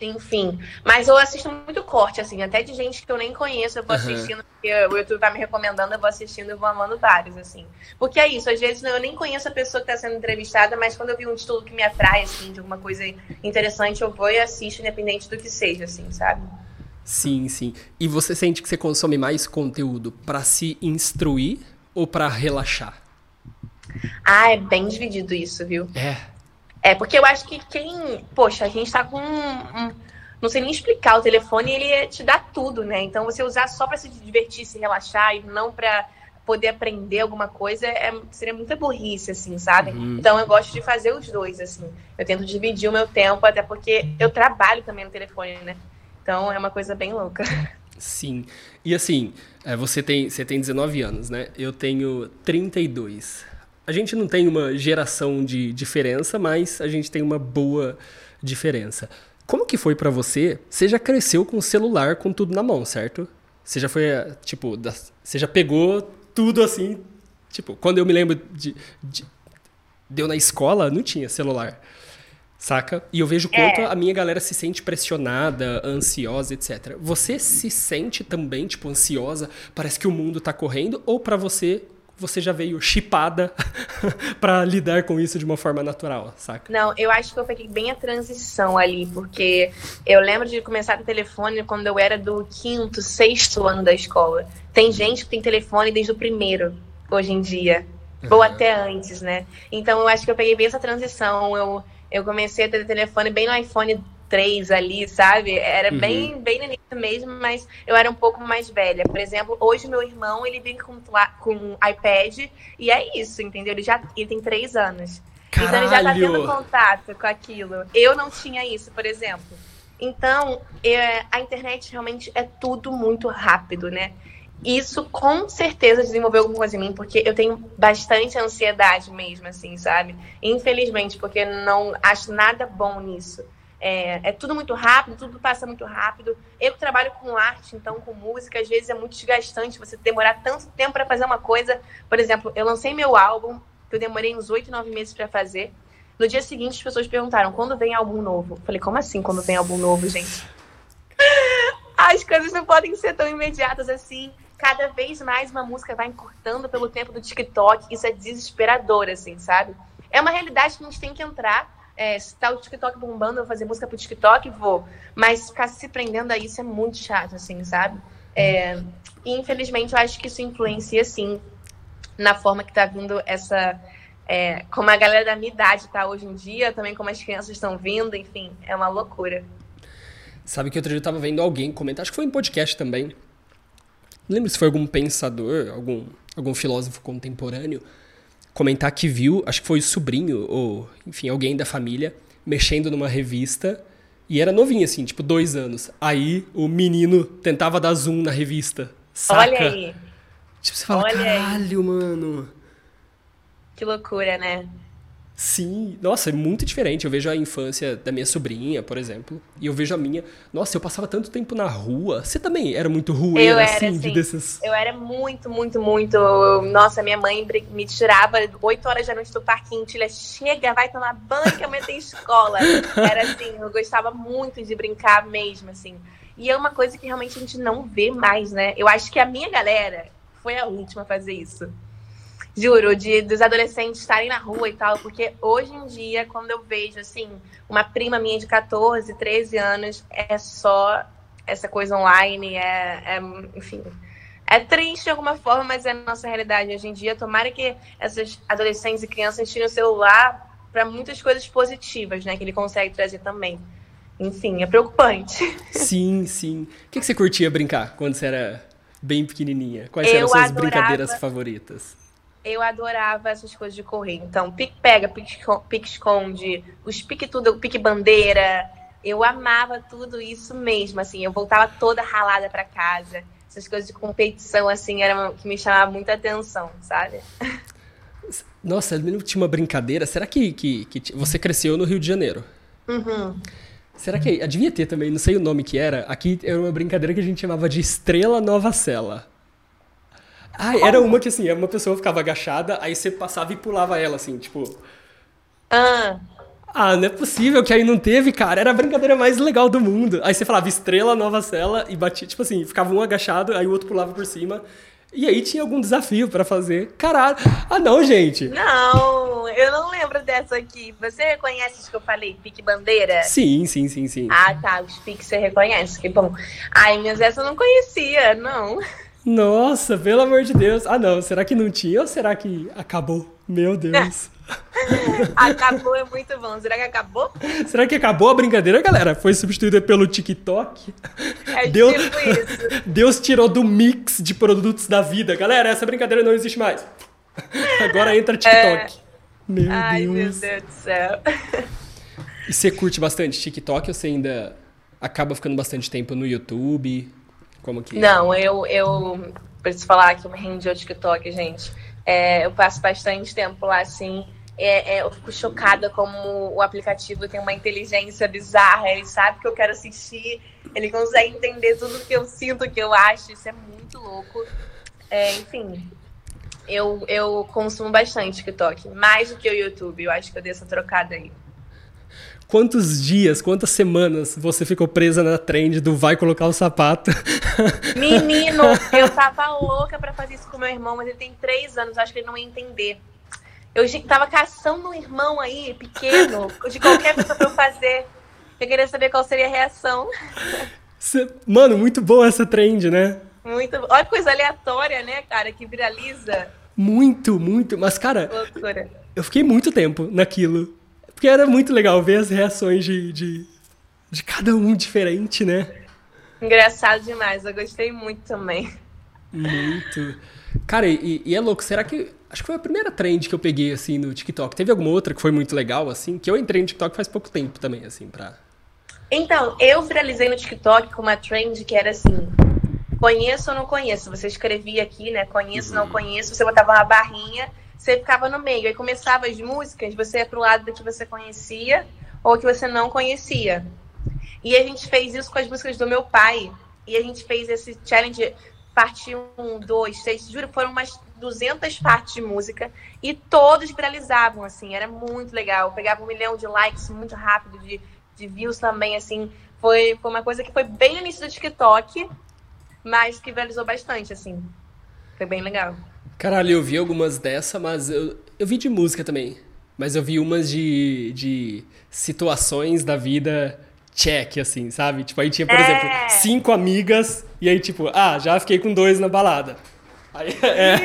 Enfim. Mas eu assisto muito corte, assim, até de gente que eu nem conheço, eu vou uhum. assistindo, porque o YouTube vai me recomendando, eu vou assistindo e vou amando vários, assim. Porque é isso, às vezes eu nem conheço a pessoa que está sendo entrevistada, mas quando eu vi um título que me atrai, assim, de alguma coisa interessante, eu vou e assisto, independente do que seja, assim, sabe? Sim, sim. E você sente que você consome mais conteúdo para se instruir ou para relaxar? Ah, é bem dividido isso, viu? É. É, porque eu acho que quem. Poxa, a gente tá com. Um, não sei nem explicar, o telefone ele te dá tudo, né? Então você usar só para se divertir, se relaxar e não para poder aprender alguma coisa é, seria muita burrice, assim, sabe? Uhum. Então eu gosto de fazer os dois, assim. Eu tento dividir o meu tempo, até porque eu trabalho também no telefone, né? Então é uma coisa bem louca. Sim. E assim, é, você tem, você tem 19 anos, né? Eu tenho 32 a gente não tem uma geração de diferença, mas a gente tem uma boa diferença. Como que foi para você? Você já cresceu com o celular com tudo na mão, certo? Você já foi, tipo, da, você já pegou tudo assim, tipo, quando eu me lembro de, de deu na escola, não tinha celular. Saca? E eu vejo quanto é. a minha galera se sente pressionada, ansiosa, etc. Você se sente também, tipo, ansiosa? Parece que o mundo tá correndo? Ou para você você já veio chipada para lidar com isso de uma forma natural, saca? Não, eu acho que eu peguei bem a transição ali, porque eu lembro de começar com telefone quando eu era do quinto, sexto ano da escola. Tem gente que tem telefone desde o primeiro, hoje em dia. Uhum. Ou até antes, né? Então eu acho que eu peguei bem essa transição. Eu, eu comecei a ter telefone bem no iPhone três ali, sabe? Era uhum. bem, bem no início mesmo, mas eu era um pouco mais velha. Por exemplo, hoje meu irmão, ele vem com, com um iPad e é isso, entendeu? Ele já ele tem três anos. Caralho. Então ele já tá tendo contato com aquilo. Eu não tinha isso, por exemplo. Então, é, a internet realmente é tudo muito rápido, né? Isso com certeza desenvolveu alguma coisa em mim, porque eu tenho bastante ansiedade mesmo, assim, sabe? Infelizmente, porque não acho nada bom nisso. É, é, tudo muito rápido, tudo passa muito rápido. Eu trabalho com arte, então com música, às vezes é muito desgastante você demorar tanto tempo para fazer uma coisa. Por exemplo, eu lancei meu álbum, que eu demorei uns oito, nove meses para fazer. No dia seguinte, as pessoas perguntaram quando vem álbum novo. Eu falei, como assim quando vem álbum novo, gente? As coisas não podem ser tão imediatas assim. Cada vez mais uma música vai encurtando pelo tempo do TikTok. Isso é desesperador, assim, sabe? É uma realidade que a gente tem que entrar. É, se tá o TikTok bombando, eu vou fazer música pro TikTok, vou. Mas ficar se prendendo a isso é muito chato, assim, sabe? É, e infelizmente eu acho que isso influencia, sim, na forma que tá vindo essa. É, como a galera da minha idade tá hoje em dia, também como as crianças estão vindo, enfim, é uma loucura. Sabe que outro dia eu tava vendo alguém comentar, acho que foi em podcast também. Não lembro se foi algum pensador, algum, algum filósofo contemporâneo, comentar que viu, acho que foi o sobrinho, ou enfim, alguém da família, mexendo numa revista. E era novinho, assim, tipo, dois anos. Aí o menino tentava dar zoom na revista. Saca? Olha aí. Tipo, você fala, Olha aí. caralho, mano. Que loucura, né? Sim, nossa, é muito diferente. Eu vejo a infância da minha sobrinha, por exemplo, e eu vejo a minha. Nossa, eu passava tanto tempo na rua. Você também era muito rueira, Eu era, assim, de desses. Eu era muito, muito, muito. Nossa, minha mãe me tirava 8 horas da noite do parquinho. Tilha, chega, vai tomar banho que amanhã tem escola. Era assim, eu gostava muito de brincar mesmo, assim. E é uma coisa que realmente a gente não vê mais, né? Eu acho que a minha galera foi a última a fazer isso. Juro, de, dos adolescentes estarem na rua e tal, porque hoje em dia, quando eu vejo, assim, uma prima minha de 14, 13 anos, é só essa coisa online, é, é enfim, é triste de alguma forma, mas é a nossa realidade hoje em dia. Tomara que essas adolescentes e crianças tirem o celular para muitas coisas positivas, né? Que ele consegue trazer também. Enfim, é preocupante. Sim, sim. O que, que você curtia brincar quando você era bem pequenininha? Quais Eu eram suas adorava- brincadeiras favoritas? Eu adorava essas coisas de correr. Então, pique-pega, pique-esco- pique-esconde, os pique-tudo, pique-bandeira. Eu amava tudo isso mesmo, assim. Eu voltava toda ralada para casa. Essas coisas de competição, assim, era uma- que me chamava muita atenção, sabe? Nossa, eu tinha uma brincadeira. Será que, que, que você cresceu no Rio de Janeiro? Uhum. Será que. Devia ter também, não sei o nome que era. Aqui era uma brincadeira que a gente chamava de Estrela Nova Cela. Ah, era uma que assim, uma pessoa ficava agachada, aí você passava e pulava ela, assim, tipo. Ah, Ah, não é possível que aí não teve, cara. Era a brincadeira mais legal do mundo. Aí você falava estrela, nova cela e batia, tipo assim, ficava um agachado, aí o outro pulava por cima. E aí tinha algum desafio pra fazer. Caralho. Ah, não, gente. não, eu não lembro dessa aqui. Você reconhece as que eu falei? Pique-bandeira? Sim, sim, sim, sim. Ah, tá. Os piques você reconhece, que bom. Ai, mas essa eu não conhecia, não. Nossa, pelo amor de Deus. Ah, não. Será que não tinha ou será que acabou? Meu Deus. Acabou, é muito bom. Será que acabou? será que acabou a brincadeira, galera? Foi substituída pelo TikTok? É Deu- tipo isso. Deus tirou do mix de produtos da vida. Galera, essa brincadeira não existe mais. Agora entra TikTok. Meu Ai, meu Deus. Deus do céu. E você curte bastante TikTok ou você ainda acaba ficando bastante tempo no YouTube? Como que é? Não, eu, eu preciso falar que eu me rendi ao TikTok, gente. É, eu passo bastante tempo lá, assim. É, é, eu fico chocada como o aplicativo tem uma inteligência bizarra. Ele sabe que eu quero assistir, ele consegue entender tudo que eu sinto, que eu acho. Isso é muito louco. É, enfim, eu, eu consumo bastante TikTok, mais do que o YouTube. Eu acho que eu dei essa trocada aí. Quantos dias, quantas semanas você ficou presa na trend do vai colocar o sapato? Menino, eu tava louca pra fazer isso com meu irmão, mas ele tem três anos, acho que ele não ia entender. Eu tava caçando um irmão aí, pequeno, de qualquer coisa pra eu fazer. Eu queria saber qual seria a reação. Mano, muito boa essa trend, né? Muito. Olha que coisa aleatória, né, cara, que viraliza. Muito, muito. Mas, cara, Loucura. eu fiquei muito tempo naquilo. Porque era muito legal ver as reações de, de, de cada um diferente, né? Engraçado demais, eu gostei muito também. Muito. Cara, e, e é louco, será que. Acho que foi a primeira trend que eu peguei, assim, no TikTok. Teve alguma outra que foi muito legal, assim? Que eu entrei no TikTok faz pouco tempo também, assim, pra. Então, eu viralizei no TikTok com uma trend que era assim: conheço ou não conheço? Você escrevia aqui, né? Conheço, não conheço. Você botava uma barrinha, você ficava no meio. Aí começava as músicas, você ia pro lado que você conhecia ou que você não conhecia. E a gente fez isso com as músicas do meu pai. E a gente fez esse challenge, parte 1, 2, 3, juro, foram umas 200 partes de música. E todos viralizavam, assim, era muito legal. Eu pegava um milhão de likes muito rápido, de, de views também, assim. Foi, foi uma coisa que foi bem no início do TikTok. mas que viralizou bastante, assim. Foi bem legal. Caralho, eu vi algumas dessa, mas eu, eu vi de música também. Mas eu vi umas de, de situações da vida check, assim, sabe? Tipo, aí tinha, por é. exemplo, cinco amigas, e aí, tipo, ah, já fiquei com dois na balada. Aí, é.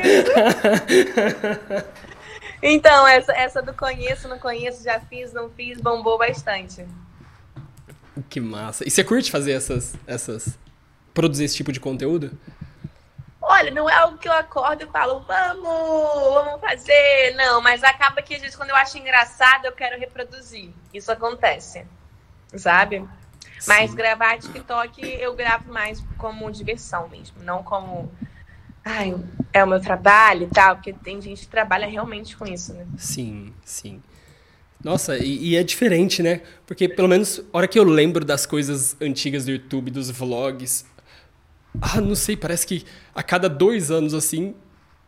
então, essa, essa do conheço, não conheço, já fiz, não fiz, bombou bastante. Que massa. E você curte fazer essas, essas. produzir esse tipo de conteúdo? Olha, não é algo que eu acordo e falo, vamos, vamos fazer. Não, mas acaba que às vezes quando eu acho engraçado, eu quero reproduzir. Isso acontece. Sabe? Sim. Mas gravar TikTok eu gravo mais como diversão mesmo, não como ai, é o meu trabalho e tal, porque tem gente que trabalha realmente com isso, né? Sim, sim. Nossa, e, e, é diferente, né? Porque pelo menos a hora que eu lembro das coisas antigas do YouTube, dos vlogs, ah, não sei, parece que a cada dois anos assim,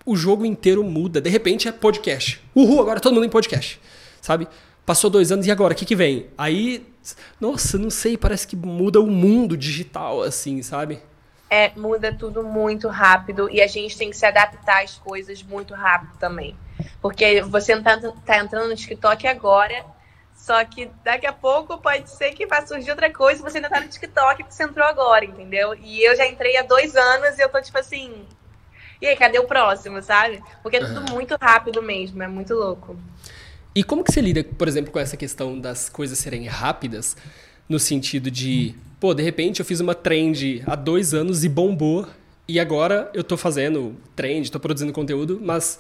o jogo inteiro muda. De repente é podcast. Uhul, agora todo mundo em podcast. Sabe? Passou dois anos e agora? O que, que vem? Aí, nossa, não sei, parece que muda o mundo digital, assim, sabe? É, muda tudo muito rápido e a gente tem que se adaptar às coisas muito rápido também. Porque você tá, tá entrando no TikTok agora, só que daqui a pouco pode ser que vá surgir outra coisa e você ainda tá no TikTok porque você entrou agora, entendeu? E eu já entrei há dois anos e eu tô tipo assim. E aí, cadê o próximo, sabe? Porque é tudo muito rápido mesmo, é muito louco. E como que você lida, por exemplo, com essa questão das coisas serem rápidas, no sentido de, pô, de repente eu fiz uma trend há dois anos e bombou, e agora eu tô fazendo trend, tô produzindo conteúdo, mas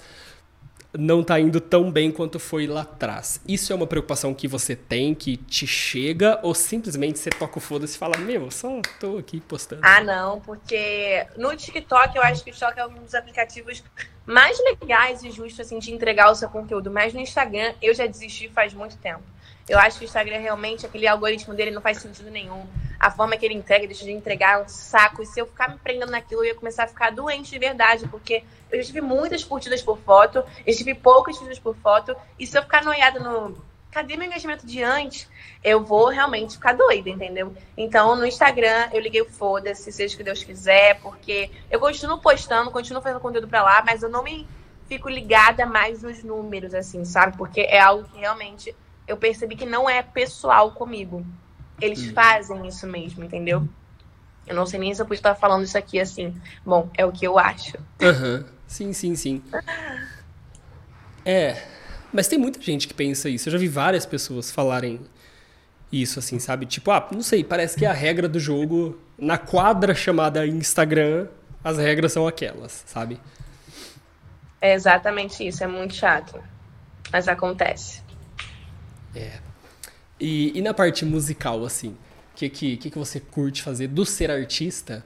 não está indo tão bem quanto foi lá atrás. Isso é uma preocupação que você tem, que te chega, ou simplesmente você toca o foda-se e fala, meu, só tô aqui postando? Ah, não, porque no TikTok eu acho que o TikTok é um dos aplicativos mais legais e justos assim, de entregar o seu conteúdo, mas no Instagram eu já desisti faz muito tempo. Eu acho que o Instagram realmente, aquele algoritmo dele não faz sentido nenhum. A forma que ele entrega, deixa de entregar, é um saco. E se eu ficar me prendendo naquilo, eu ia começar a ficar doente de verdade, porque eu já tive muitas curtidas por foto, eu tive poucas curtidas por foto, e se eu ficar noiada no. Cadê meu engajamento de antes? Eu vou realmente ficar doida, entendeu? Então, no Instagram, eu liguei o foda-se, seja o que Deus quiser, porque eu continuo postando, continuo fazendo conteúdo pra lá, mas eu não me fico ligada mais nos números, assim, sabe? Porque é algo que realmente eu percebi que não é pessoal comigo. Eles hum. fazem isso mesmo, entendeu? Eu não sei nem se eu pude estar falando isso aqui assim. Bom, é o que eu acho. Uhum. Sim, sim, sim. É. Mas tem muita gente que pensa isso. Eu já vi várias pessoas falarem isso, assim, sabe? Tipo, ah, não sei, parece que é a regra do jogo, na quadra chamada Instagram, as regras são aquelas, sabe? É exatamente isso, é muito chato. Mas acontece. É. E, e na parte musical, assim, o que, que, que, que você curte fazer do ser artista?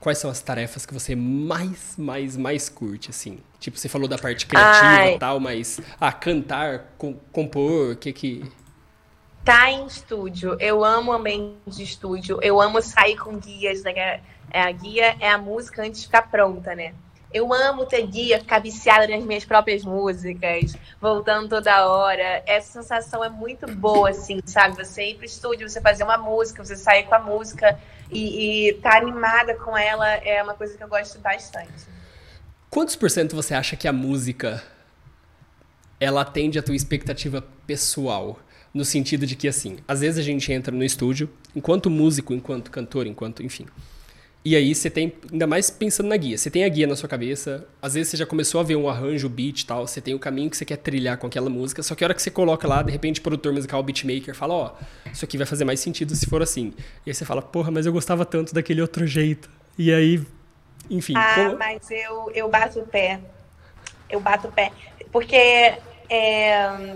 Quais são as tarefas que você mais, mais, mais curte, assim? Tipo, você falou da parte criativa e tal, mas... Ah, cantar, com, compor, o que que... Tá em estúdio. Eu amo ambiente de estúdio. Eu amo sair com guias. Né? É, a guia é a música antes de ficar pronta, né? Eu amo ter guia, ficar viciada nas minhas próprias músicas, voltando toda hora. Essa sensação é muito boa, assim, sabe? Você ir pro estúdio, você fazer uma música, você sair com a música e, estar tá animada com ela é uma coisa que eu gosto bastante. Quantos por cento você acha que a música ela atende a tua expectativa pessoal? No sentido de que, assim, às vezes a gente entra no estúdio, enquanto músico, enquanto cantor, enquanto, enfim e aí você tem, ainda mais pensando na guia, você tem a guia na sua cabeça, às vezes você já começou a ver um arranjo, beat e tal, você tem o caminho que você quer trilhar com aquela música, só que a hora que você coloca lá, de repente o produtor musical, o beatmaker, fala, ó, oh, isso aqui vai fazer mais sentido se for assim. E aí você fala, porra, mas eu gostava tanto daquele outro jeito. E aí, enfim. Ah, como... mas eu, eu bato o pé. Eu bato o pé. Porque é,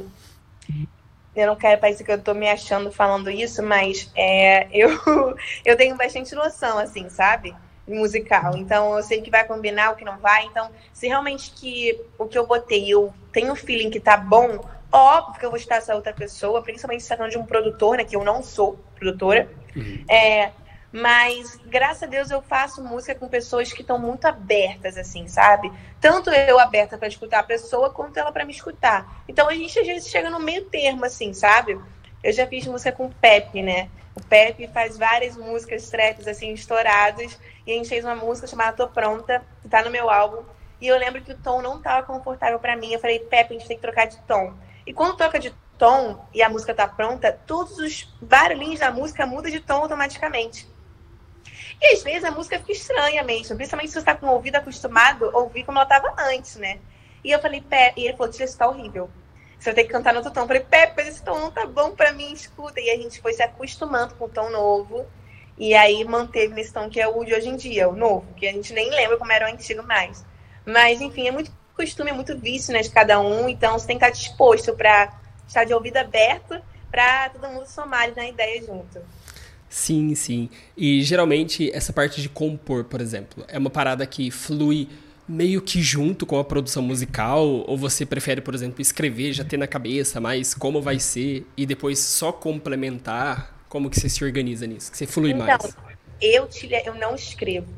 eu não quero parecer que eu tô me achando falando isso, mas é, eu, eu tenho bastante noção, assim, sabe? Musical. Então, eu sei o que vai combinar, o que não vai. Então, se realmente que o que eu botei, eu tenho o feeling que tá bom, óbvio que eu vou estar essa outra pessoa, principalmente se tratando de um produtor, né? Que eu não sou produtora. Uhum. É, mas, graças a Deus, eu faço música com pessoas que estão muito abertas, assim, sabe? Tanto eu aberta para escutar a pessoa, quanto ela para me escutar. Então, a gente às vezes chega no meio termo, assim, sabe? Eu já fiz música com o Pepe, né? O Pepe faz várias músicas traps, assim, estouradas. E a gente fez uma música chamada Tô Pronta, que tá no meu álbum. E eu lembro que o tom não tava confortável para mim. Eu falei, Pepe, a gente tem que trocar de tom. E quando troca de tom e a música tá pronta, todos os barulhinhos da música mudam de tom automaticamente. E às vezes a música fica estranha mesmo, principalmente se você tá com o ouvido acostumado a ouvir como ela tava antes, né? E eu falei, Pepe, e ele falou, Tia, isso tá horrível. Você vai ter que cantar no outro tom. Eu falei, Pepe, mas esse tom não tá bom pra mim, escuta. E a gente foi se acostumando com o tom novo. E aí manteve nesse tom que é o de hoje em dia, o novo, que a gente nem lembra como era o antigo mais. Mas, enfim, é muito costume, é muito vício né, de cada um. Então você tem que estar disposto para estar de ouvido aberto para todo mundo somar na ideia junto. Sim, sim. E geralmente essa parte de compor, por exemplo, é uma parada que flui meio que junto com a produção musical? Ou você prefere, por exemplo, escrever, já ter na cabeça mais como vai ser e depois só complementar? Como que você se organiza nisso? Que você flui então, mais? Eu, eu não escrevo.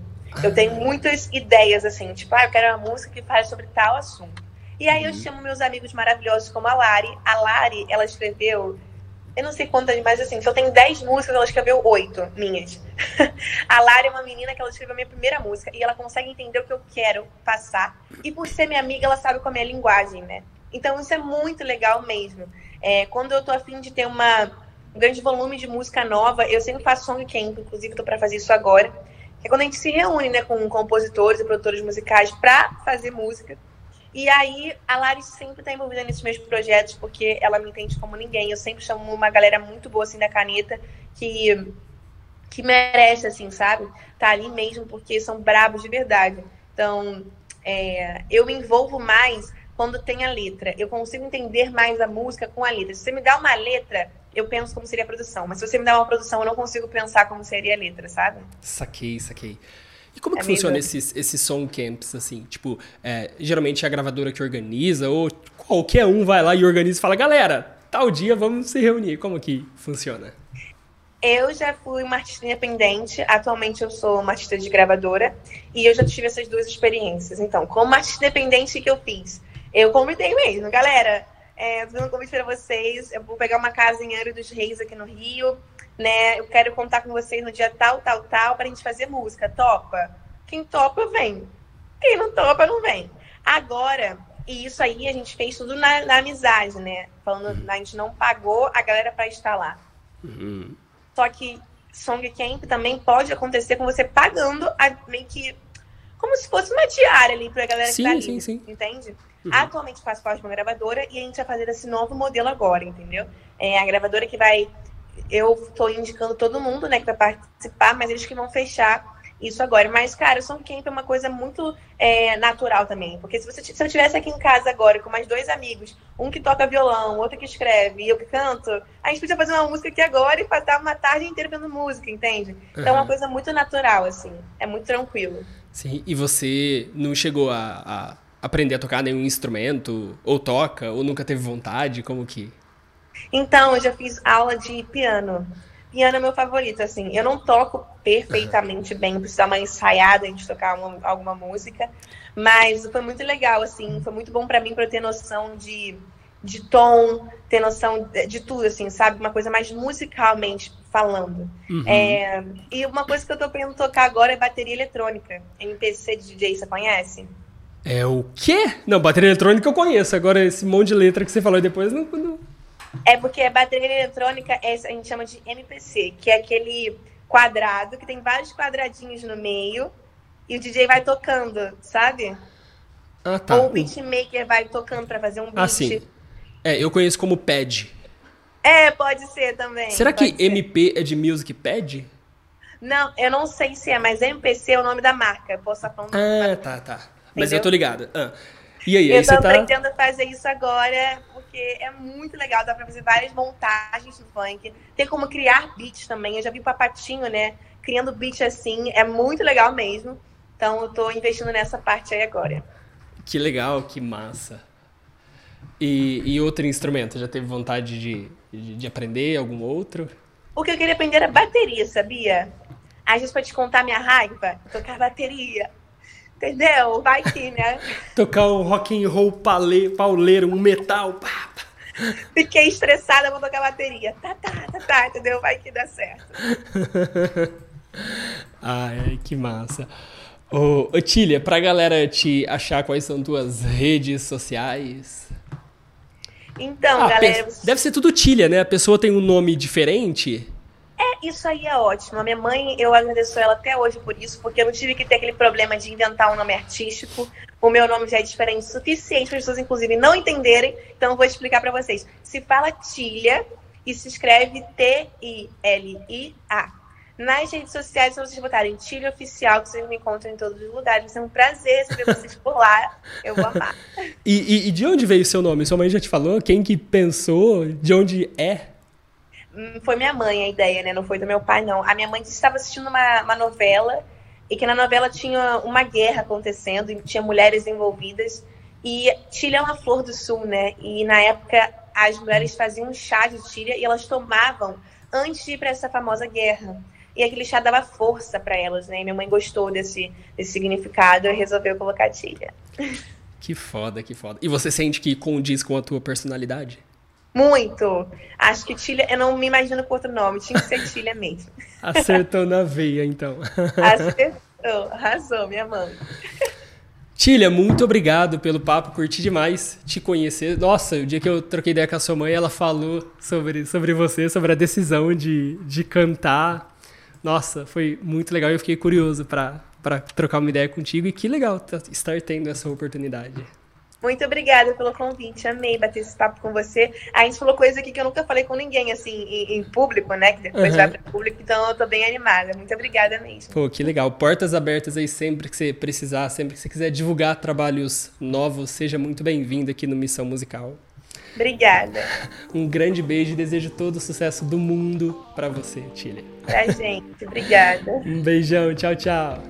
Eu ah. tenho muitas ideias, assim, tipo, ah, eu quero uma música que fale sobre tal assunto. E aí eu uhum. chamo meus amigos maravilhosos como a Lari. A Lari, ela escreveu eu não sei quantas, mas assim, se eu tenho 10 músicas, ela escreveu 8 minhas. a Lara é uma menina que ela escreveu a minha primeira música e ela consegue entender o que eu quero passar. E por ser minha amiga, ela sabe qual é a minha linguagem, né? Então isso é muito legal mesmo. É, quando eu tô afim de ter uma, um grande volume de música nova, eu sempre faço song camp, inclusive tô para fazer isso agora. É quando a gente se reúne, né, com compositores e produtores musicais para fazer música. E aí, a Lari sempre está envolvida nesses meus projetos, porque ela me entende como ninguém. Eu sempre chamo uma galera muito boa, assim, da caneta, que, que merece, assim, sabe? Tá ali mesmo, porque são brabos de verdade. Então, é, eu me envolvo mais quando tem a letra. Eu consigo entender mais a música com a letra. Se você me dá uma letra, eu penso como seria a produção. Mas se você me dá uma produção, eu não consigo pensar como seria a letra, sabe? Saquei, saquei. E como é que funciona esses, esses song camps, assim? Tipo, é, geralmente é a gravadora que organiza, ou qualquer um vai lá e organiza e fala, galera, tal dia vamos se reunir. Como que funciona? Eu já fui uma artista independente, atualmente eu sou uma artista de gravadora, e eu já tive essas duas experiências. Então, como artista independente, o que eu fiz? Eu convidei mesmo, galera, é, tô dando um convite para vocês, eu vou pegar uma casa em Angra dos Reis aqui no Rio, né? Eu quero contar com vocês no dia tal, tal, tal, para a gente fazer música. Topa? Quem topa, vem. Quem não topa, não vem. Agora, e isso aí a gente fez tudo na, na amizade, né? Falando, uhum. a gente não pagou a galera para estar lá. Uhum. Só que Song Camp também pode acontecer com você pagando a, meio que como se fosse uma diária ali pra galera sim, que tá ali, sim, sim. entende? Uhum. Atualmente faço parte de uma gravadora e a gente vai fazer esse novo modelo agora, entendeu? É a gravadora que vai eu estou indicando todo mundo, né, que vai participar, mas eles que vão fechar isso agora. Mas, cara, o Song Camp é uma coisa muito é, natural também. Porque se, você, se eu estivesse aqui em casa agora com mais dois amigos, um que toca violão, outro que escreve e eu que canto, a gente podia fazer uma música aqui agora e passar uma tarde inteira vendo música, entende? Então é uma coisa muito natural, assim. É muito tranquilo. Sim, e você não chegou a, a aprender a tocar nenhum instrumento? Ou toca? Ou nunca teve vontade? Como que... Então, eu já fiz aula de piano. Piano é meu favorito, assim. Eu não toco perfeitamente bem, preciso dar uma ensaiada de tocar uma, alguma música, mas foi muito legal, assim. Foi muito bom para mim para ter noção de, de tom, ter noção de, de, tudo, assim, sabe? Uma coisa mais musicalmente falando. Uhum. É, e uma coisa que eu tô aprendendo tocar agora é bateria eletrônica. MPC de DJ, você conhece? É o quê? Não, bateria eletrônica eu conheço. Agora, esse monte de letra que você falou depois, não, não é porque a bateria eletrônica é, a gente chama de MPC, que é aquele quadrado que tem vários quadradinhos no meio e o DJ vai tocando, sabe? Ah, tá. Ou o beatmaker vai tocando para fazer um beat. Ah, sim. É, eu conheço como pad. É, pode ser também. Será que ser. MP é de Music Pad? Não, eu não sei se é, mas MPC é o nome da marca. Eu posso estar falando. Ah, tá, tá. Mas eu tô ligada. Ah. E aí, eu aí tô você tá... aprendendo fazer isso agora porque é muito legal, dá pra fazer várias montagens do funk. Tem como criar beats também. Eu já vi o Papatinho, né? Criando beats assim, é muito legal mesmo. Então eu tô investindo nessa parte aí agora. Que legal, que massa. E, e outro instrumento? Já teve vontade de, de, de, aprender algum outro? O que eu queria aprender era bateria, sabia? Às vezes pra te contar minha raiva, tocar bateria. Entendeu? Vai que, né? Tocar um rock and roll pauleiro, um metal. Pá, pá. Fiquei estressada, vou tocar bateria. Tá, tá, tá, tá, entendeu? Vai que dá certo. Ai, que massa. Ô, ô Tília, pra galera te achar quais são tuas redes sociais. Então, ah, galera. Deve ser tudo Tília, né? A pessoa tem um nome diferente. É, isso aí é ótimo. A minha mãe, eu agradeço ela até hoje por isso, porque eu não tive que ter aquele problema de inventar um nome artístico. O meu nome já é diferente o suficiente para as pessoas, inclusive, não entenderem. Então, eu vou explicar para vocês. Se fala Tília e se escreve T-I-L-I-A. Nas redes sociais, se vocês botarem Tília Oficial, que vocês me encontram em todos os lugares. É um prazer receber vocês por lá. Eu vou amar. E, e, e de onde veio o seu nome? Sua mãe já te falou? Quem que pensou? De onde é? Foi minha mãe a ideia, né? Não foi do meu pai, não. A minha mãe estava assistindo uma, uma novela e que na novela tinha uma guerra acontecendo e tinha mulheres envolvidas. E Chile é uma flor do sul, né? E na época as mulheres faziam um chá de Chile e elas tomavam antes de ir para essa famosa guerra. E aquele chá dava força para elas, né? E minha mãe gostou desse, desse significado e resolveu colocar Chile. Que foda, que foda. E você sente que condiz com a tua personalidade? Muito. Acho que Tilha, eu não me imagino com outro nome, tinha que ser Tilha mesmo. Acertou na veia, então. Acertou, arrasou, minha mãe. Tilha, muito obrigado pelo papo, curti demais te conhecer. Nossa, o dia que eu troquei ideia com a sua mãe, ela falou sobre, sobre você, sobre a decisão de, de cantar. Nossa, foi muito legal e eu fiquei curioso para trocar uma ideia contigo e que legal estar tendo essa oportunidade. Muito obrigada pelo convite, amei bater esse papo com você. A gente falou coisa aqui que eu nunca falei com ninguém, assim, em, em público, né? Que depois uhum. vai para público, então eu tô bem animada. Muito obrigada mesmo. Pô, que legal. Portas abertas aí sempre que você precisar, sempre que você quiser divulgar trabalhos novos, seja muito bem-vindo aqui no Missão Musical. Obrigada. Um grande beijo e desejo todo o sucesso do mundo para você, Tilly. Pra gente. Obrigada. Um beijão. Tchau, tchau.